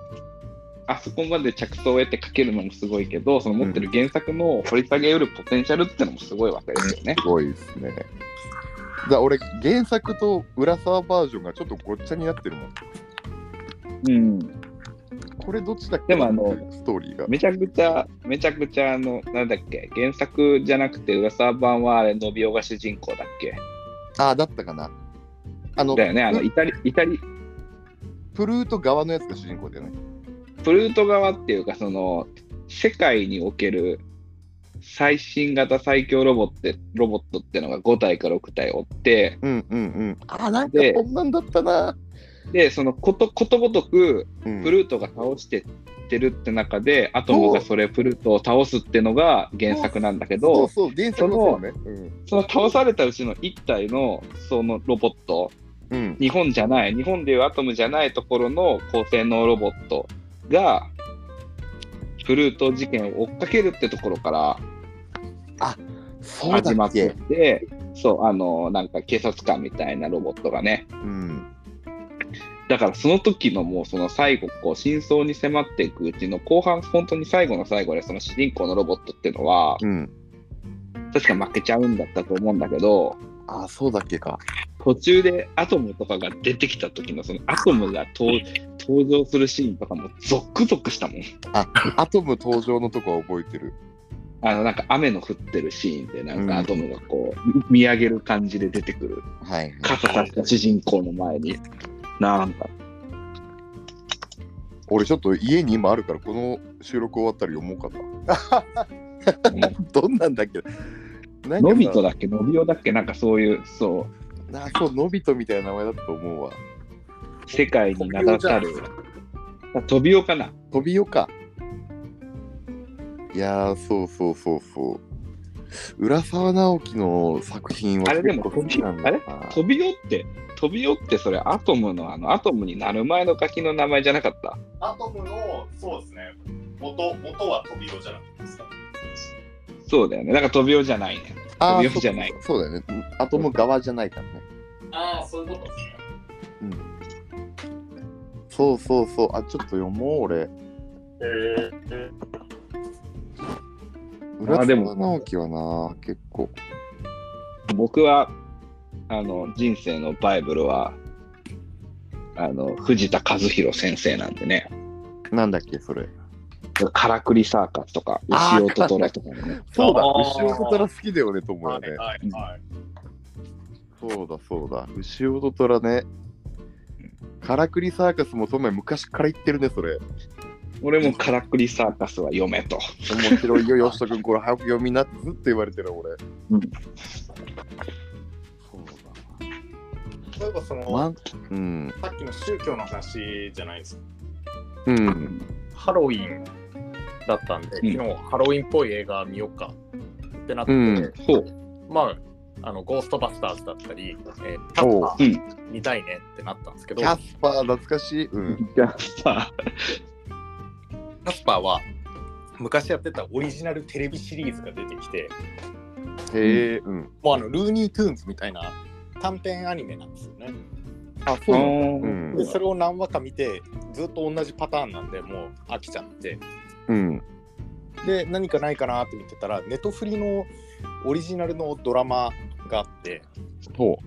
あそこまで着想を得て書けるのもすごいけど、その持ってる原作の掘り下げうるポテンシャルってのもすごいわけですよね。すごいですね。だ俺、原作と浦沢バージョンがちょっとごっちゃになってるもん。うん。これどっちだっけ？でもあのストーリーが。めちゃくちゃ、めちゃくちゃ、あの、なんだっけ、原作じゃなくて、浦沢版はあれ、のびおが主人公だっけ？ああ、だったかな。あの、だよね、あの、プイタリ、イタリ、プルート側のやつが主人公だよね。プルート側っていうか、その、世界における最新型最強ロボってロボットってのが5体か6体おって、うんうんうん。ああ、なんかでこんなんだったな。で、そのことことごとく、うんプルートが倒してってるって中で、アトムがそれプルートを倒すってのが原作なんだけど、そうそう、ん。その倒されたうちの1体のそのロボット、うん。日本じゃない、日本でいうアトムじゃないところの高性能ロボットが、プルート事件を追っかけるってところからそう始まってけ。て、そう、あの、なんか警察官みたいなロボットがね、うん。だからその時のもうその最後、こう、真相に迫っていくうちの後半、本当に最後の最後でその主人公のロボットっていうのは、うん。確か負けちゃうんだったと思うんだけど、ああ、そうだっけか。途中でアトムとかが出てきた時のそのアトムが登登場するシーンとかもゾックゾクしたもん。アトム登場のとこは覚えてる。あのなんか雨の降ってるシーンでなんうんかアトムがこう見上げる感じで出てくるはい。傘さした主人公の前になんか俺ちょっと家に今あるから、この収録終わったら読もうかな。どんなんだっけ？のびとだっけのびおだっけ？なんかそういうそうあそう、のびとみたいな名前だと思うわ。世界に名だたるあ飛びおかな？飛びよか。いやー、そうそうそうそう。浦沢直樹の作品はあれでも結構好きなんだな。飛びおって飛びおってそれアトムのあのアトムになる前のガキの名前じゃなかった？アトムの、そうですね、元元は飛びよじゃなくてですか？そうだよねだから飛びおじゃないね飛びおじゃないそうそうだよね。アトム側じゃないからね。ああ、そういうことですね。そうそうそう。あ、ちょっと読もう、俺。えー、浦あでも沢直樹はな、結構。僕はあの人生のバイブルはあの藤田和弘先生なんでねなんだっけ、それ。からくりサーカスとか牛音虎とかもねそうだ、牛音虎好きだよね、と思うよね。はいはいはい。そうだ、そうだ。牛音虎ね。からくりサーカスもとも昔から言ってるね、それ。俺もからくりサーカスは読めと面白いよ、よしとくん、これ早く読みなってずっと言われてる、俺。うん例えばその、だ。まん、うん。さっきの宗教の話じゃないですか。うん。ハロウィンだったんで、昨日ハロウィンっぽい映画見ようかってなって、うんほうまあ、あの、ゴーストバスターズだったり、えー、キャッパうーん見たいねってなったんですけど、キャスパー、懐かしい。うん。じゃあさキャスパーは昔やってたオリジナルテレビシリーズが出てきて、へえ、うん。もうあの、ルーニートゥーンズみたいな短編アニメなんですよね。あ、そうで、。それを何話か見て、ずっと同じパターンなんで、もう飽きちゃって、うん。で、何かないかなって見てたら、ネトフリのオリジナルのドラマがあって、ほ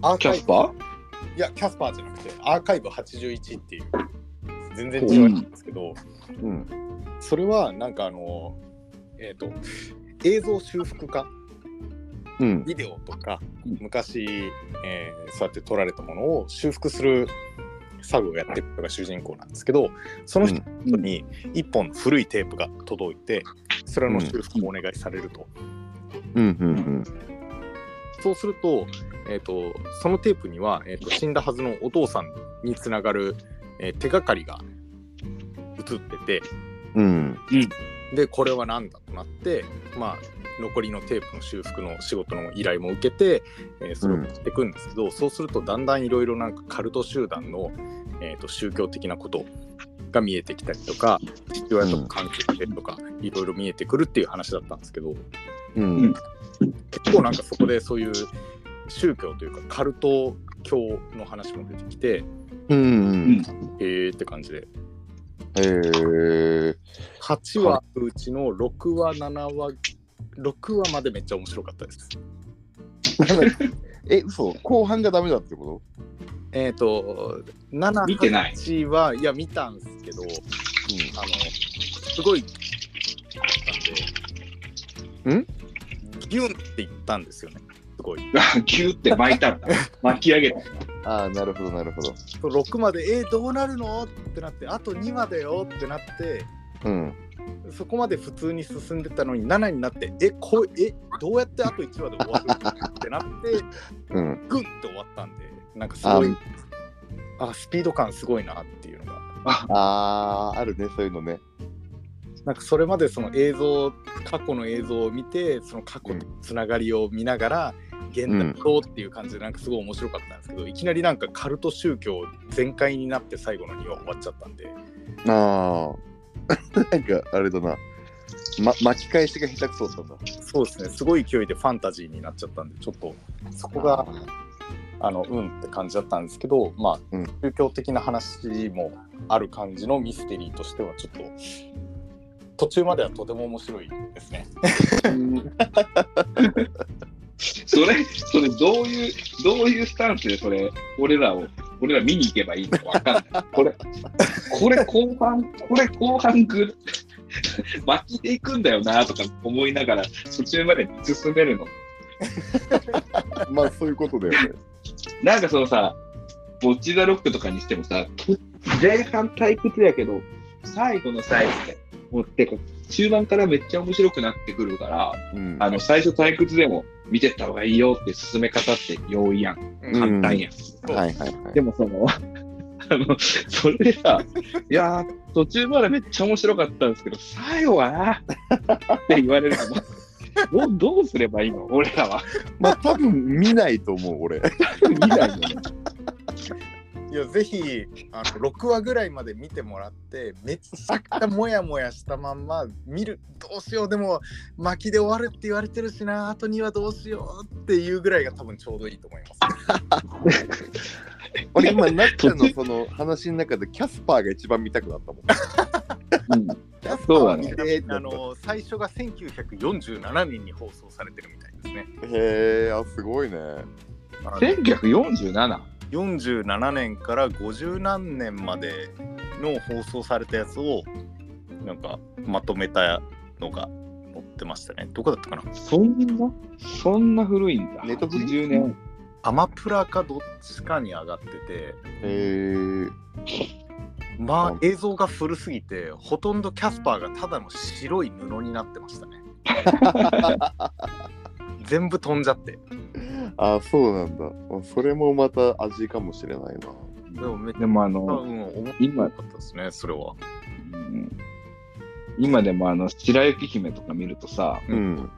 アーカイブキャスパー？いや、キャスパーじゃなくて、アーカイブ81っていう、全然違うんですけど、う。うん。それはなんかあの、えっ、と、映像修復家、うん。ビデオとかうん、昔、えーそうやって撮られたものを修復する作業をやってる人が主人公なんですけど、その人に一本古いテープが届いて、それの修復もお願いされると。うん。うん。そうすると、えー、とそのテープには、えー、と死んだはずのお父さんにつながる、えー手がかりが映っててうん。でこれは何だなって、まあ、残りのテープの修復の仕事の依頼も受けて、えーそれをやっていくんですけど、そうするとだんだんいろいろなんかカルト集団の、えー、と宗教的なことが見えてきたりとか父親との関係性とかいろいろ見えてくるっていう話だったんですけどうん。結構なんかそこでそういう宗教というかカルト教の話も出てきてうん。うん。えーって感じでへえ。8話のうちの6話7話6話までめっちゃ面白かったです。え、嘘？後半がダメだってこえっ、と7見てない。8はいや見たんですけどとあのすごいあんん？でギュンって言ったんですよね。すごい。ギューって巻いたんだ。巻き上げた。ああ、なるほど、なるほど。6までえー、どうなるのってなってあと2までよってなってうん。そこまで普通に進んでたのに7になってえこえどうやってあと1話で終わるってなってうん。グンって終わったんでなんかすごいあスピード感すごいなっていうのがあ、ああ、あるね、そういうのね。なんかそれまでその映像過去の映像を見てその過去とつながりを見ながら、現代とっていう感じでなんかすごい面白かったんですけど、いきなりなんかカルト宗教全開になって最後の2話終わっちゃったんでああ。なんか、あれだな。ま、巻き返しが下手くそだったんだ。そうですねすごい勢いでファンタジーになっちゃったんでちょっとそこがあのうんって感じだったんですけどまあ、うん宗教的な話もある感じのミステリーとしてはちょっと途中まではとても面白いですね。それ、それどういう、どういうスタンスでそれ、俺らを、俺ら見に行けばいいのかわかんない。これ、これ後半、これ後半ぐ、巻きでいくんだよなとか思いながら、途中まで進めるの。まあ、そういうことだよね。なんかそのさ、ボッチザロックとかにしてもさ、と前半退屈やけど、最後の最後で、もうてか、中盤からめっちゃ面白くなってくるから、うん。あの、最初退屈でも見てった方がいいよって進め方って容易やん。うん簡単やん。はいはいはい。でもその、あの、それでさ、いやー、途中までめっちゃ面白かったんですけど、最後はな、って言われると、どうどうすればいいの？俺らは。まあ、多分見ないと思う、俺。見ないよね。いやぜひあの6話ぐらいまで見てもらってめっちゃくちゃモヤモヤしたまんま見るどうしようでも巻きで終わるって言われてるしなあと2話どうしようっていうぐらいが多分ちょうどいいと思います。俺、今、なっちゃんのその話の中で、キャスパーが一番見たくなったもん。うんそうだねあの最初が1947年に放送されてるみたいですね。へえ、あ、すごいね。あの 1947? 47年から50何年までの放送されたやつをなんかまとめたのが載ってましたね。どこだったかな？そんな？そんな古いんだ。ネットフリ80年？アマプラかどっちかに上がってて、へえ。まうんあ映像が古すぎて、ほとんどキャスパーがただの白い布になってましたね。全部飛んじゃって。あ、そうなんだ。あそれもまた味かもしれないな。でもめっちでもあゃ、の、うん、面今白かったですね、それは。うん今でもあの、白雪姫とか見るとさ、うん。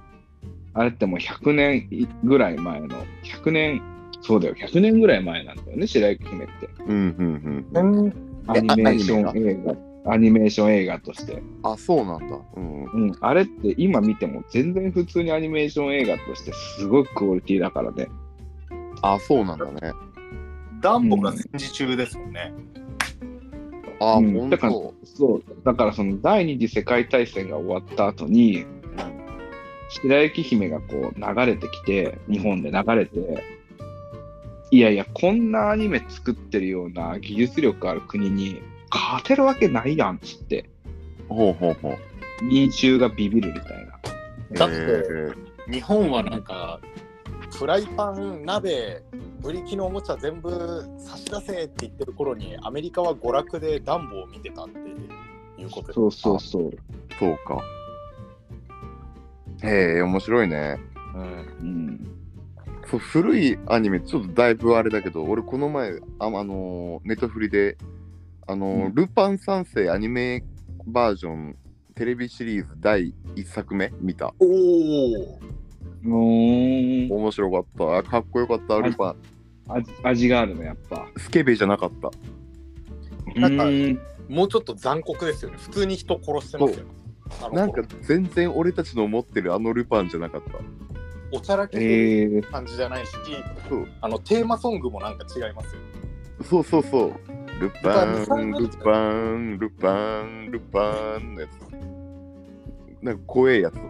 あれってもう100年ぐらい前の、100年、そうだよ、100年ぐらい前なんだよね、白雪姫って。うん、うん、うん。うんアニメーション映画、アニメーション映画として。あ、そうなんだ。うん。うん、あれって今見ても全然普通にアニメーション映画としてすごいクオリティだからね。あ、そうなんだね。ダンボが戦時中ですもんね。あ、うんほんだからと。そう、だからその第二次世界大戦が終わった後に、白雪姫がこう流れてきて、日本で流れて、いやいや、こんなアニメ作ってるような技術力ある国に勝てるわけないやんっつって、ほうほうほう。民衆がビビるみたいな。だって日本はなんかフライパン鍋ブリキのおもちゃ全部差し出せって言ってる頃にアメリカは娯楽で暖房を見てたっていうことですそうそうそう。そうか。へえ、面白いね。うんうん。そう古いアニメ、ちょっとだいぶあれだけど、俺この前、あ、あのーネットフリで、あのーうんルパン三世アニメバージョンテレビシリーズ第1作目見た。おお。うーん面白かった。かっこよかった、ルパン。味味があるの、やっぱ。スケベじゃなかった。なんかうーんもうちょっと残酷ですよね。普通に人殺してますよ。なんか全然俺たちの思ってるあのルパンじゃなかった。おちゃらけるー、感じじゃないし、そうあのテーマソングもなんか違いますよ。そうそうそう。ルパン、ルパンルパン、ルパン、のやつ。なんか怖えやつだっ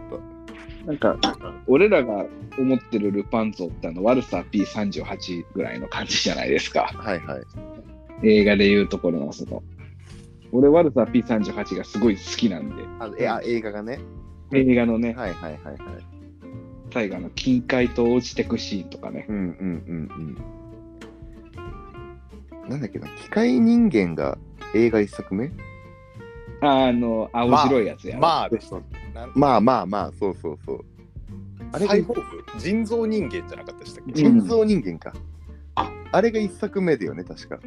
なんか、俺らが思ってるルパン像ってあの悪さ P38 ぐらいの感じじゃないですか。た。はいはい。映画でいうところのその。俺悪さ P38 がすごい好きなんで、あえあ映画がね。映画のね、はいはいはいはい。最後の近海と落ちてくシーンとかね。うんうんうんうん。なんだっけな、機械人間が映画一作目？あの、青白いやつやろ。まあまあまあまあ、そうそうそう。あれがサイボーグ人造人間じゃなかったでしたっけ、人造人間か。あれが一作目だよね、確か。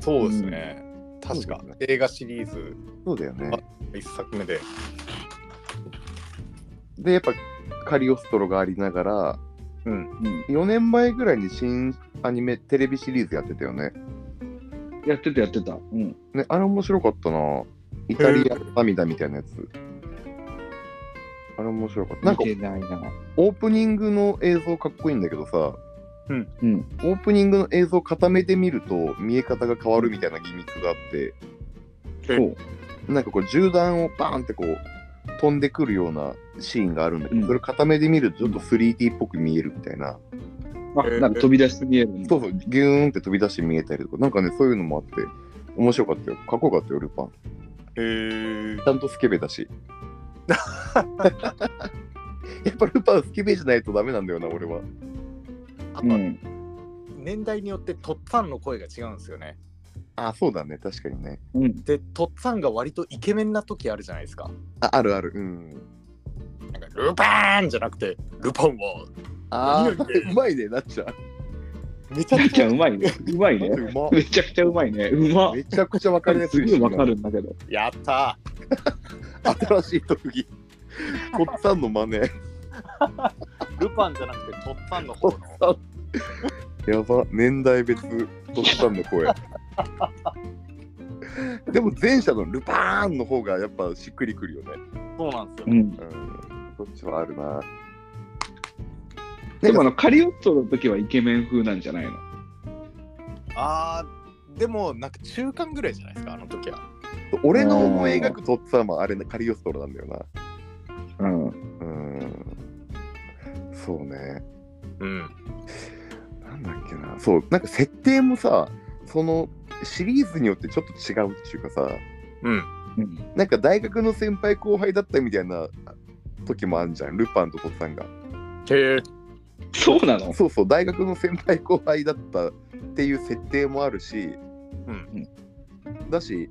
そうですね。確か映画シリーズそうだよね。一作目で。で、やっぱカリオストロがありながら、うん。うん4年前ぐらいに新アニメ、テレビシリーズやってたよね。やってたやってた。うん。ね、あれ面白かったな。イタリアの涙みたいなやつ。あれ面白かった。なんか見てないな。オープニングの映像かっこいいんだけどさ、うん。オープニングの映像固めてみると見え方が変わるみたいなギミックがあって、そう。なんかこう銃弾をバーンってこう飛んでくるようなシーンがあるんだけど、うんそれ固めで見るとちょっと 3D っぽく見えるみたいな、あ、なんか飛び出して見えるんだそうそう、ギューンって飛び出して見えたりとか、なんかね、そういうのもあって、面白かったよ。かっこよかったよ、ルパン。へえ。ちゃんとスケベだし。やっぱルパンスケベじゃないとダメなんだよな、俺は。あとはうん。年代によってとっつぁんの声が違うんですよね。あ、そうだね、確かにね。うん。で、とっつぁんが割とイケメンな時あるじゃないですか。あ、あるある。うん。なんかルパーンじゃなくて、ルパンはあ何々でー、うまいね、なっちゃう。めちゃくちゃうまいね。うまいね。うまめちゃくちゃうまいね。うまっ。めちゃくちゃわかりやすいしすぐわかるんだけど。やった新しい特技。とっさんの真似。ールパンじゃなくてとっつぁんの方の。やば、年代別、とっさんの声。でも前者のルパーンの方がやっぱしっくりくるよね。そうなんですよね。うん。うん。そっちはあるな。でもあの、カリオットの時はイケメン風なんじゃないの？あー、でもなんか中間ぐらいじゃないですか、あの時は。俺の思い描くとっさんはあれね、カリオストロなんだよな。うん。うん。そうね。うん。なんだっけな。そう、なんか設定もさ、そのシリーズによってちょっと違うっていうかさ、うん。うん。なんか大学の先輩後輩だったみたいな時もあるじゃん、ルパンとトッツァンが。へえ。そうなの？そうそう、大学の先輩後輩だったっていう設定もあるし、うん。だし、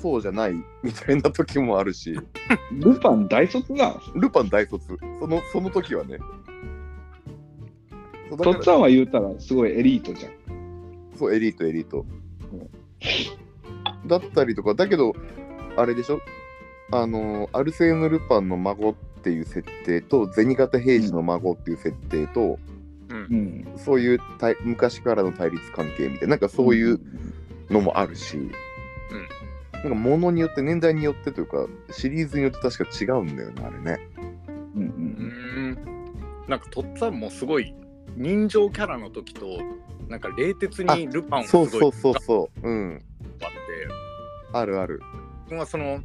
そうじゃないみたいな時もあるし、ルパン大卒なの？ルパン大卒、そのその時はね。とっつぁんは言うたらすごいエリートじゃん。そう、エリート、エリート。だったりとか、だけど、あれでしょ？あの、アルセーヌ・ルパンの孫っていう設定と、銭形平次の孫っていう設定と、うん。そういう対昔からの対立関係みたいな、なんかそういうのもあるし、なんか物によって、年代によってというか、シリーズによって確か違うんだよね、あれね。うんう。うんん。なんかとっつぁんもすごい人情キャラの時と、なんか冷徹にルパンをそうそうそうそう。うん。あって、あるある。自分はその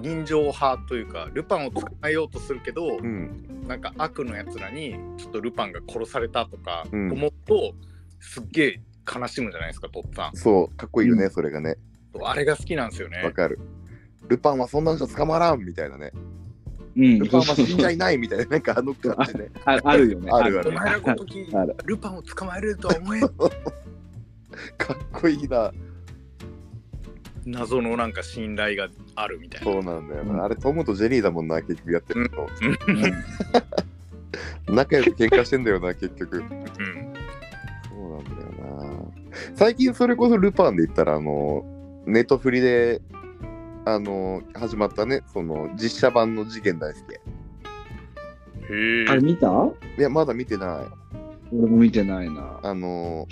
人情派というかルパンを捕まえようとするけど、うん。なんか悪のやつらにちょっとルパンが殺されたとかうん思うと、すっげえ悲しむじゃないですかとっつぁんそう、かっこいいよね、うんそれがね。あれが好きなんですよねわかる。ルパンはそんなんじゃ捕まらんみたいなね。うん。ルパンは死んじゃいいないみたいな、なんかあの感じね。ああるよね。あるあるお前らごときあるルパンを捕まえるとは思えん かっこいいな。謎のなんか信頼があるみたいなそうなんだよな。うんあれ、トムとジェリーだもんな、結局やってるの。うん仲良く喧嘩してんだよな、結局。うんそうなんだよな。最近それこそルパンで言ったら、あの、ネットフリであの始まったね、その実写版の次元大介。へあれ見た？いや、まだ見てない。俺も見てないな。あの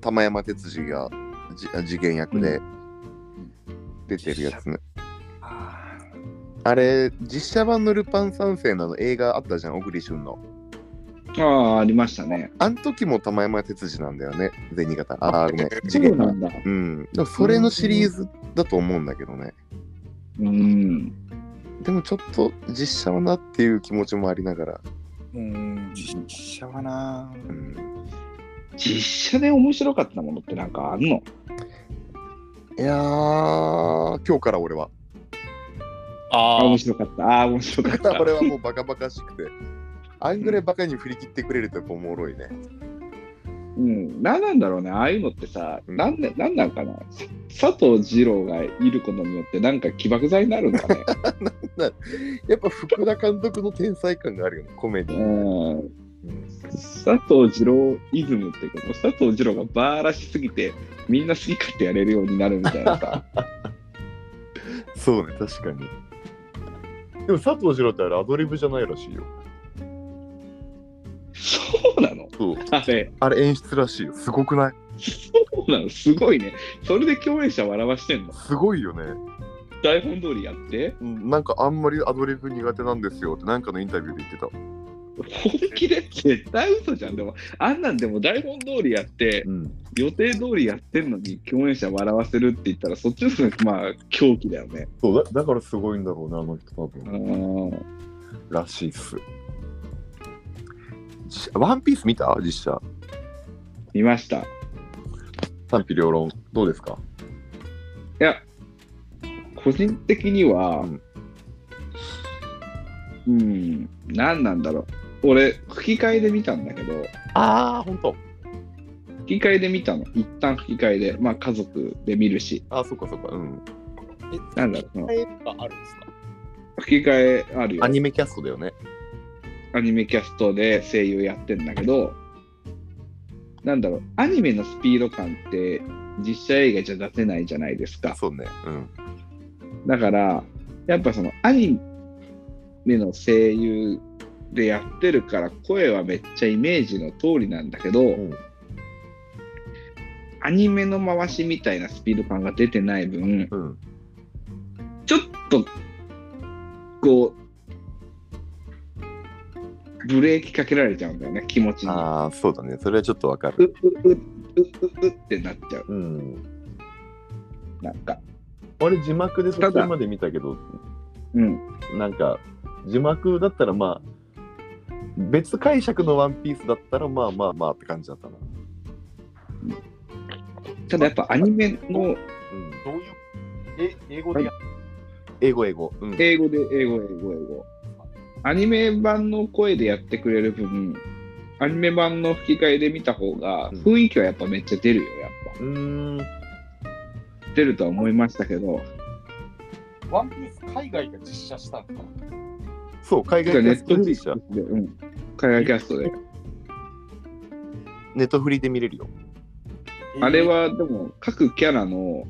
玉山哲司がじ次元役で出てるやつね。あれ、実写版のルパン三世のあの映画あったじゃん、小栗旬の。ああ、ありましたね。あの時も玉山哲司なんだよね、銭形。ああ、ごめん、そ次元が。うなんだ。うん。でもそれのシリーズだと思うんだけどね。うん。でもちょっと実写はなっていう気持ちもありながら。うん、実写はな。うん、実写で面白かったものってなんかあんの？いやー、今日から俺は。あ、あ面白かった。ああ、面白かった。俺はもうバカバカしくて。あんぐらいバカに振り切ってくれるとやっぱおもろいね。うん。何なんだろうね。ああいうのってさ、うんななんなんかな。佐藤二郎がいることによってなんか起爆剤になるんかね。やっぱ福田監督の天才感があるよね、コメディ。うん。うん佐藤二郎イズムっていうか、佐藤二郎がバーらしすぎて、みんな好き勝手やれるようになるみたいなさ。そうね、確かに。でも佐藤二郎ってあれアドリブじゃないらしいよ。そうなの？そう。あれ、あれ演出らしいよ。すごくない？そうなの？すごいね。それで共演者笑わしてんの？すごいよね。台本通りやって？うんなんかあんまりアドリブ苦手なんですよってなんかのインタビューで言ってた。本気で絶対嘘じゃん。でも、あんなんでも台本通りやって、うん。予定通りやってんのに共演者笑わせるって言ったら、そっちの方がまあ狂気だよね。そうだだからすごいんだろうね、あの人多う分。ん。らしいっす。じワンピース見た？実写。見ました。い賛否両論。どうですか？や、個人的にはうん、うん、何なんだろう。俺、吹き替えで見たんだけど、ああ、ほんと。吹き替えで見たの。一旦吹き替えで、まあ家族で見るし、ああ、そっかそっか。うん。なんだろうその、えがあるんですか？吹き替えあるよ。アニメキャストだよね。アニメキャストで声優やってんだけど、なんだろう、アニメのスピード感って実写映画じゃ出せないじゃないですか。そうね。うん。だから、やっぱそのアニメの声優でやってるから声はめっちゃイメージの通りなんだけど、んアニメの回しみたいなスピード感が出てない分、うん。ちょっと、こう、ブレーキかけられちゃうんだよね、気持ちに。ああ、そうだね。それはちょっとわかう、る。う、う、う、う、うってなっちゃう。うん。なんか。俺字幕で途ただ中まで見たけど、うん。なんか字幕だったらまあ、別解釈のワンピースだったらまあまあまあって感じだったな。ただやっぱアニメのうん。どういう、え、英語でや英語英語。うん。英語で英語、英語、英語。アニメ版の声でやってくれる分、アニメ版の吹き替えで見た方がうん雰囲気はやっぱめっちゃ出るよ、やっうーん。ぱ。出るとは思いましたけど、ワンピース海外が実写したんですかそう、海ネ外キャスットフリットでしたクスで、うん。海外キャストで。ネットフリで見れるよ。あれ、はでも各キャラの、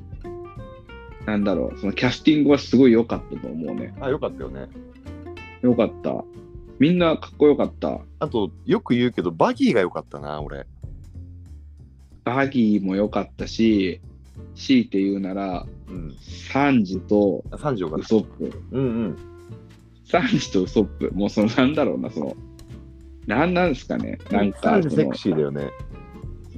なんだろう、そのキャスティングはすごい良かったと思うね。あ、よかったよね。良かった。みんなかっこよかった。あと、よく言うけど、バギーが良かったな、俺。バギーも良かったし、強いて言うなら、うん。サンジとウ。ソップ。うんうん。サンジとウソップ。もうそのなんだろうな、その、なんなんですかね。なんか三、時セそのクシーだよね。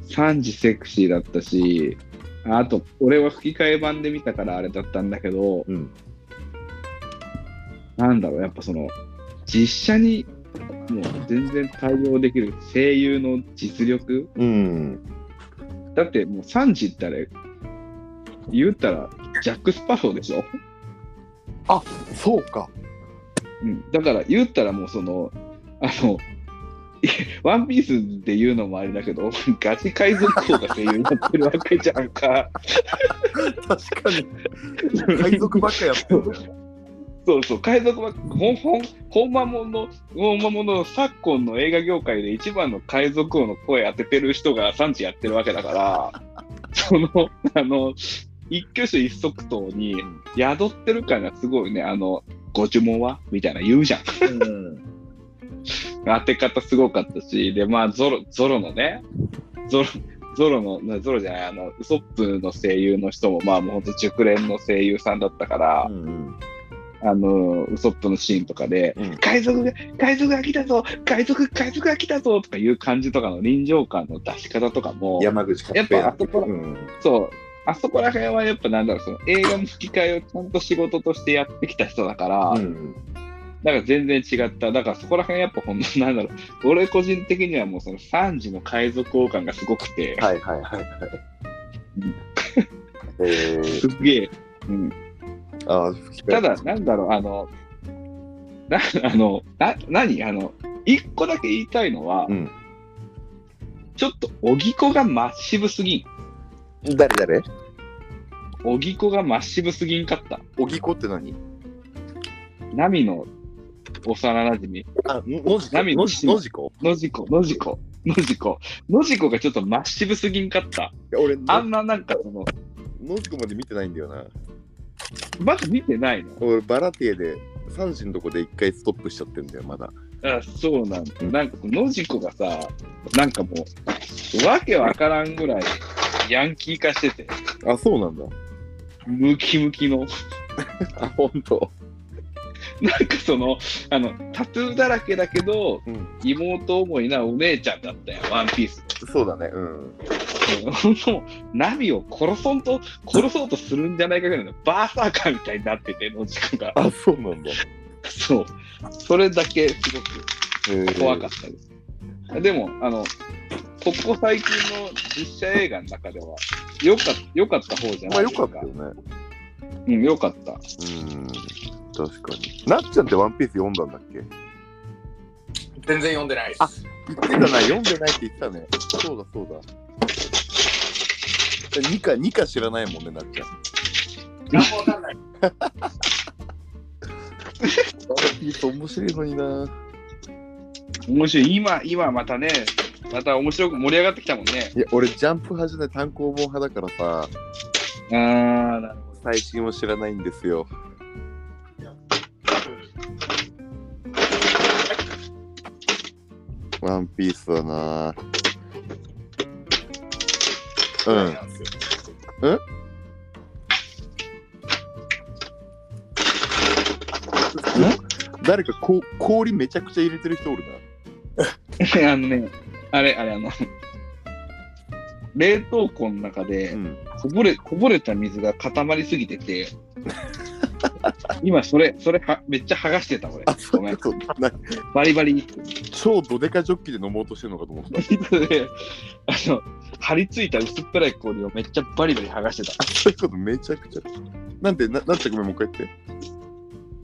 サンジセクシーだったし、あと、俺は吹き替え版で見たからあれだったんだけど、うん。なんだろう、やっぱその、実写にもう全然対応できる声優の実力うん。だってもうサンジってあれ、言ったらジャック・スパローでしょ、そうか。うん、だから言ったらもうその、あの、ワンピースで言うのもあれだけど、ガチ海賊王が声優になってるわけじゃんか。確かに。海賊ばっかやってる。そうそう、海賊は、ほんほん、ほんまもの、ほんまもの、昨今の映画業界で一番の海賊王の声当ててる人が産地やってるわけだから、その、あの、一挙手一足刀に宿ってる感がすごいね、あの、ご呪文はみたいな言うじゃん。うん。当て方すごかったし、で、まあ、ゾロ、ゾロのね、ゾロ、ゾロの、なゾロじゃない、あの、ウソップの声優の人も、まあ、もうほんと熟練の声優さんだったから、うんあの、ウソップのシーンとかで、うん。海賊が、海賊が来たぞ海賊、海賊が来たぞとかいう感じとかの臨場感の出し方とかも、山口やっぱあそこらうん。そう、あそこら辺はやっぱなんだろう、その映画の吹き替えをちゃんと仕事としてやってきた人だから、うん。だから全然違った。だからそこら辺やっぱほんとなんだろう、俺個人的にはもうその3時の海賊王感がすごくて、はいはいはいはい。すっげえ、うん。あただ、なんだろう、あの、な、あの、な、何あの、一個だけ言いたいのは、うんちょっと、おぎこがマッシブすぎん。誰誰？おぎこがマッシブすぎんかった。おぎこって何？ナミの幼馴染あ、のじナミのじのじこ？のじこ、のじこ、のじこ。のじこがちょっとマッシブすぎんかった。俺、あんななんかその、のじこまで見てないんだよな。まだ見てないの俺、バラティエで3時のとこで一回ストップしちゃってんだよ、まだ。あそうなんだ。なんか、のじこがさ、なんかもう、わけわからんぐらい、ヤンキー化してて、あ、そうなんだ。ムキムキの、あ、ほんと。なんかその、あの、タトゥーだらけだけど、うん妹思いなお姉ちゃんだったよ、ワンピース。そうだね、うん。もうナミを殺そうと、殺そうとするんじゃないかぐらいのバーサーカーみたいになってて、のじこが。あ、そうなんだ。そう。それだけすごく怖かったです。でも、あの、ここ最近の実写映画の中では、よかよかった方じゃまあよないですか。かったよね。うん、よかった。うん。確かに。なっちゃんってワンピース読んだんだっけ？全然読んでないです。あ言ってたな、読んでないって言ってたね。そうだそうだ。2か、2か知らないもんね、なっちゃん。何もわかんない。ワンピース面白いのにな。面白い。今、今またね、また面白く盛り上がってきたもんね。いや、俺、ジャンプ派じゃない単行本派だからさ、あー、なるほ最新を知らないんですよ。ワンピースだな。うん。なん？ですよ誰かこ氷めちゃくちゃ入れてる人おるど。あのね、あれ、あれ、あの、冷凍庫の中でな。うん。こぼれ、こぼれた水が固まりすぎてて、今それ、それは、めっちゃ剥がしてた、俺。ごめん。バリバリ。超ドデカジョッキで飲もうとしてるのかと思った。で、あの、張り付いた薄っぺらい氷をめっちゃバリバリ剥がしてた。そういうことめちゃくちゃ。なんで、ななんてごめん、もう一回言っ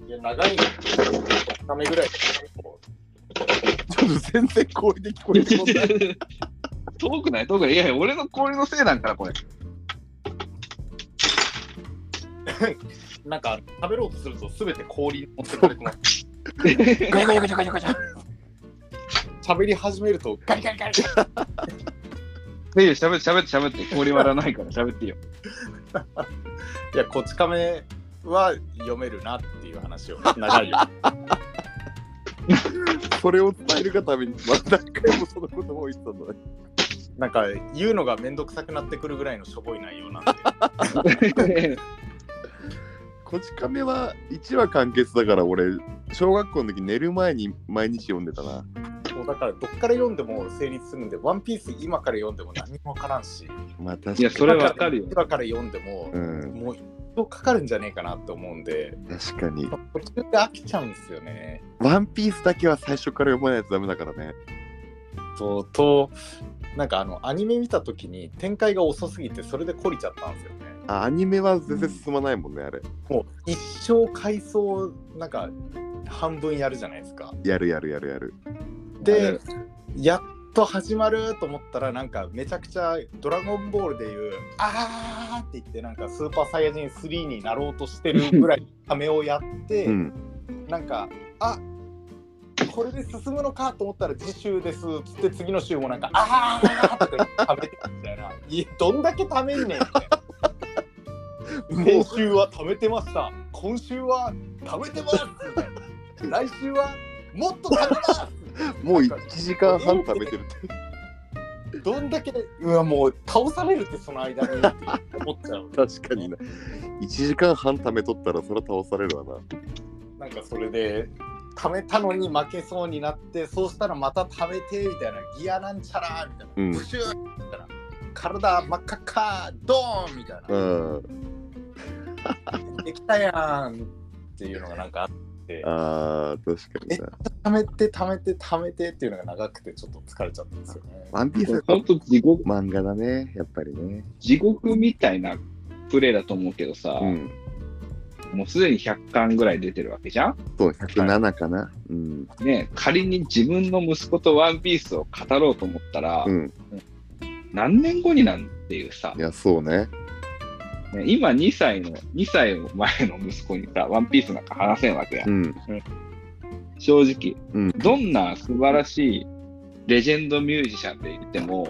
て。いや長いの、ためぐらい。ちょっと全然氷で聞こえてこない。遠くない？遠くない？いやいや、俺の氷のせいなんから、これ。なんか食べろうとするとすべて氷に持ってかれてます。ガチャガチャガチャガチャガチャ。喋り始めるとガリガリガリ。いやいや、しゃべって、しゃべって、しゃべって。氷割らないから、しゃべっていいよ。いや、こち亀は読めるなっていう話を長いよ。それを伝えるがために、また何回もそのことを言ってたんだね。なんか言うのがめんどくさくなってくるぐらいのしょぼい内容なんで。こち亀は1話完結だから、俺、小学校の時寝る前に毎日読んでたな。もうだからどっから読んでも成立するんで、ワンピース今から読んでも何もわからんし、まあ確かに。いや、それわかるよ。今から読んでも、うん、もう一生かかるんじゃねえかなと思うんで、確かに。途中で飽きちゃうんですよね。ワンピースだけは最初から読まないとダメだからね。そうと、なんかあのアニメ見た時に展開が遅すぎてそれで懲りちゃったんですよね。あ、アニメは全然進まないもんね、あれ。もう一生回想なんか半分やるじゃないですか。やるやるやるやる。で、やっと始まると思ったらなんかめちゃくちゃ「ドラゴンボール」でいう「あー」って言ってなんかスーパーサイヤ人3になろうとしてるぐらいためをやって、うん。なんか「あこれで進むのか」と思ったら次週ですっつって次の週もなんか「あー」ってためてみたいないやどんだけためんねんみたいな。先週は貯めてました。今週は貯めてます。来週はもっと貯めます。もう1時間半食べてるって。どんだけ、うわ、もう倒されるって、その間にって思っちゃう。確かにな。1時間半食べとったらそれは倒されるわな。なんかそれで、貯めたのに負けそうになって、そうしたらまた貯めてみたいな、ギアなんちゃらみたいな、うんプシューみたいな、体真っ赤っか、ドーンみたいな。うん。できたやんっていうのがなんかあって、ああ、確かにな。貯めて貯めて貯めてっていうのが長くてちょっと疲れちゃったんですよね。ワンピースは本当地獄、漫画だね、やっぱりね。地獄みたいなプレイだと思うけどさ、うん。もうすでに100巻ぐらい出てるわけじゃん？そう、107かな。うん。ね仮に自分の息子とワンピースを語ろうと思ったら、うん。何年後になんっていうさい、や、そうね。ね今2歳の、2歳前の息子にさ、ワンピースなんか話せんわけや。うん。正直、うん。どんな素晴らしいレジェンドミュージシャンで言っても、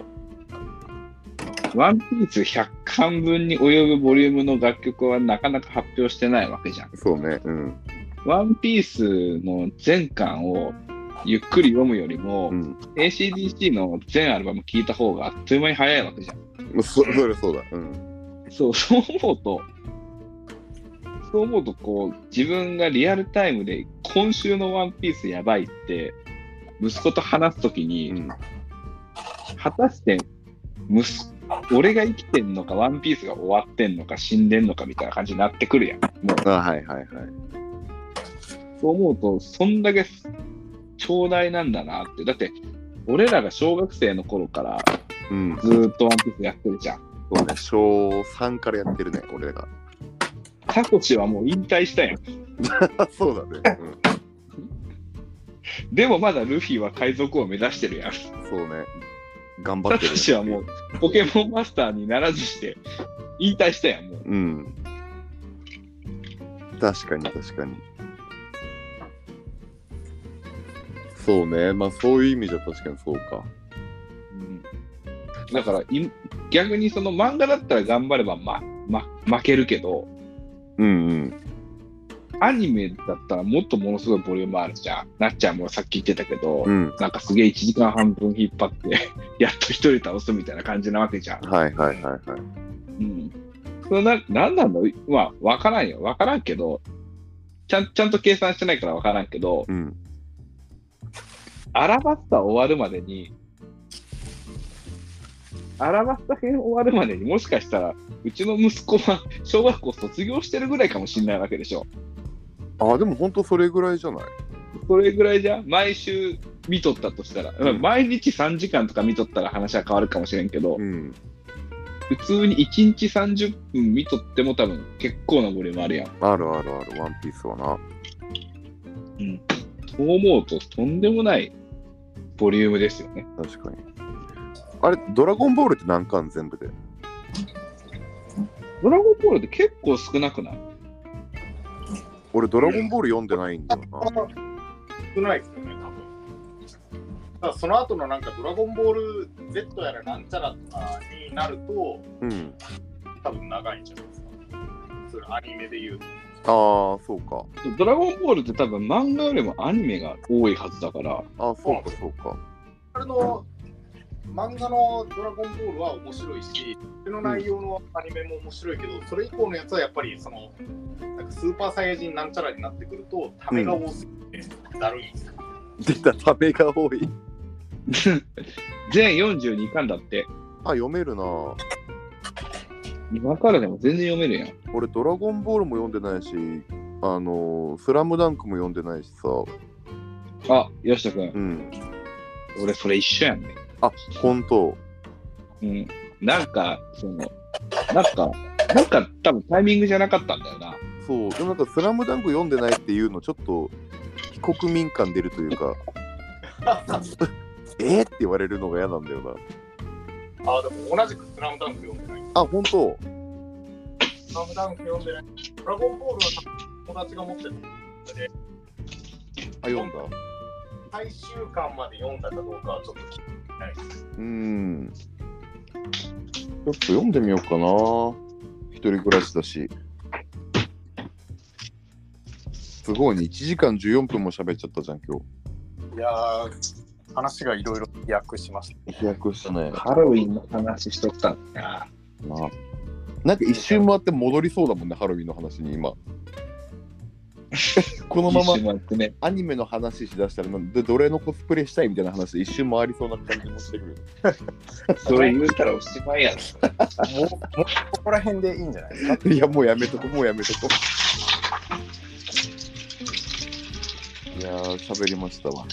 ワンピース100巻分に及ぶボリュームの楽曲はなかなか発表してないわけじゃん。そうね。うん。ワンピースの全巻をゆっくり読むよりも、うん。ACDC の全アルバム聴いた方があっという間に早いわけじゃん。そそれそうだ。うん。そう、そう思うと、そう思うと、こう、自分がリアルタイムで今週のワンピースやばいって、息子と話すときに、うん。果たして、息子俺が生きてんのか、ワンピースが終わってんのか、死んでんのかみたいな感じになってくるやん。もう、あはいはいはい。そう思うと、そんだけ長大なんだなって。だって、俺らが小学生の頃からうん。ずーっとワンピースやってるじゃん。そうね。小3からやってるね、俺らが。サコシはもう引退したやん。そうだね。でもまだルフィは海賊を目指してるやん。うん。そうね。頑張サってる、トシはもうポケモンマスターにならずして引退したやん、もう。うん。確かに確かに。そうね。まあそういう意味じゃ確かにそうか。だからい、逆にその漫画だったら頑張れば、ま、ま、負けるけど、うんうん。アニメだったらもっとものすごいボリュームあるじゃん。なっちゃんもさっき言ってたけど、うん。なんかすげえ1時間半分引っ張って、やっと一人倒すみたいな感じなわけじゃん。はいはいはいはい。うん。それな、なんなんだまあ、わからんよ。わからんけど、ちゃん、ちゃんと計算してないからわからんけど、うん。アラバスタ終わるまでに、アラバスタ編終わるまでにもしかしたら、うちの息子は小学校卒業してるぐらいかもしれないわけでしょ。あ、でも本当それぐらいじゃない？それぐらいじゃ毎週見とったとしたら、うん毎日3時間とか見とったら話は変わるかもしれんけど、うん。普通に1日30分見とっても多分結構なボリュームあるやん。あるあるある、ワンピースはな。うん。そう思うととんでもないボリュームですよね。確かに。あれ、ドラゴンボールって何巻全部で？ドラゴンボールって結構少なくない？俺、ドラゴンボール読んでないんだよな。少ないですよね、多分。ただその後のなんかドラゴンボール Z やらなんちゃらとかになると、うん。多分長いんじゃないですか。それアニメで言うと。ああ、そうか。ドラゴンボールって多分漫画よりもアニメが多いはずだから、ああ、そうか、そうか。あれの漫画のドラゴンボールは面白いし、それの内容のアニメも面白いけど、それ以降のやつはやっぱりその、なんかスーパーサイヤ人なんちゃらになってくると、ためが多すぎてだるいんですよ。出た、ためが多い。全42巻だって、あ、読めるな。今からでも全然読めるやん。俺、ドラゴンボールも読んでないし、あのー、スラムダンクも読んでないしさ。あ、吉田君、うん。俺それ一緒やんね。あ、ほんと。うん。なんか、その、なんか、なんか多分タイミングじゃなかったんだよな。そう。でもなんか、スラムダンク読んでないっていうの、ちょっと、非国民感出るというか、えー、って言われるのが嫌なんだよな。あ、でも同じくスラムダンク読んでない。あ、ほんと。スラムダンク読んでない。ドラゴンボールは友達が持ってる。あ、読んだ。最終巻まで読んだかどうかはちょっと聞いてうーん。ちょっと読んでみようかな。人暮らしだし。すごいね、1時間14分も喋っちゃったじゃん、今いやー、話がいろいろ飛躍しました。日。飛躍したね。ハロウィンの話しとったんだな。ななんか一周回って戻りそうだもんね、ハロウィンの話に今。このまま。アニメの話しだしたらなんでどれのコスプレしたいみたいな話で一周回りそうな感じもしてくる。それ言うたらおしまいやろ。もう、もうここら辺でいいんじゃないですか？いや、もうやめとこ、もうやめとこ。いやー、喋りましたわ。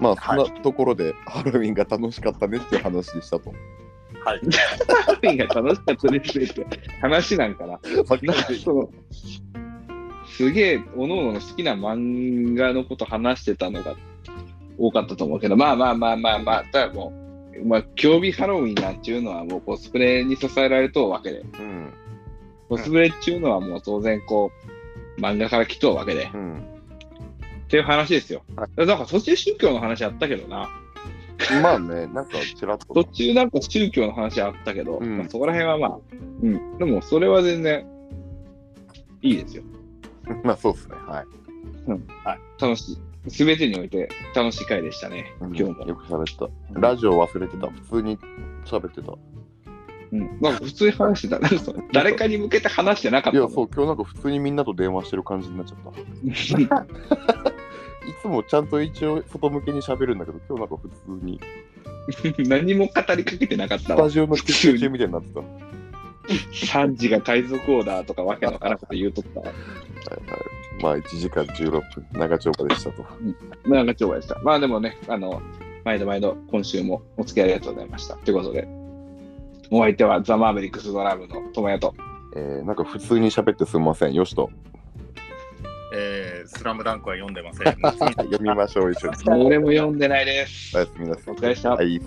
まあ、そんなところで、ハロウィンが楽しかったねっていう話でしたと。はい。ハロウィンが楽しかったですって話なんかな。なんかそのすげえ、おのおのの好きな漫画のこと話してたのが多かったと思うけど、まあまあまあまあまあ、ただもう、まあ、競技ハロウィンなんていうのはもうコスプレに支えられとうわけで、うん。コスプレっていうのはもう当然こう、漫画から来とうわけで、っうん。ていう話ですよ。はだから途中宗教の話あったけどな。まあね、なんかちらっと途。中なんか宗教の話あったけど、うんまあ、そこら辺はまあ、うん。でもそれは全然いいですよ。まあそうですね、はい。楽しい。すべてにおいて楽しい回でしたね、うん今日も。よく喋った。ラジオ忘れてた。普通に喋ってた。うん。なんか普通に話してた。なんか 誰かに向けて話してなかっいや、たもん。そう、今日なんか普通にみんなと電話してる感じになっちゃった。いつもちゃんと一応外向けに喋るんだけど、今日なんか普通に何も語りかけてなかったわスタ。ジオの休憩中みたいになってた。はいサンジが海賊王だとかわけのわからんこと言うとったわ。はい。まあ1時間16分、長丁場でしたと。なんか超でした。まあでもね、あの、毎度毎度今週もお付き合いありがとうございました。ということで、お相手はザ・マーベリックスドラムの友也と。えー、なんか普通に喋ってすみません。よしと。えー、スラムダンクは読んでません。読みましょう、一緒に。俺も読んでないです。おやすみなさい。お疲れ様でしたはい。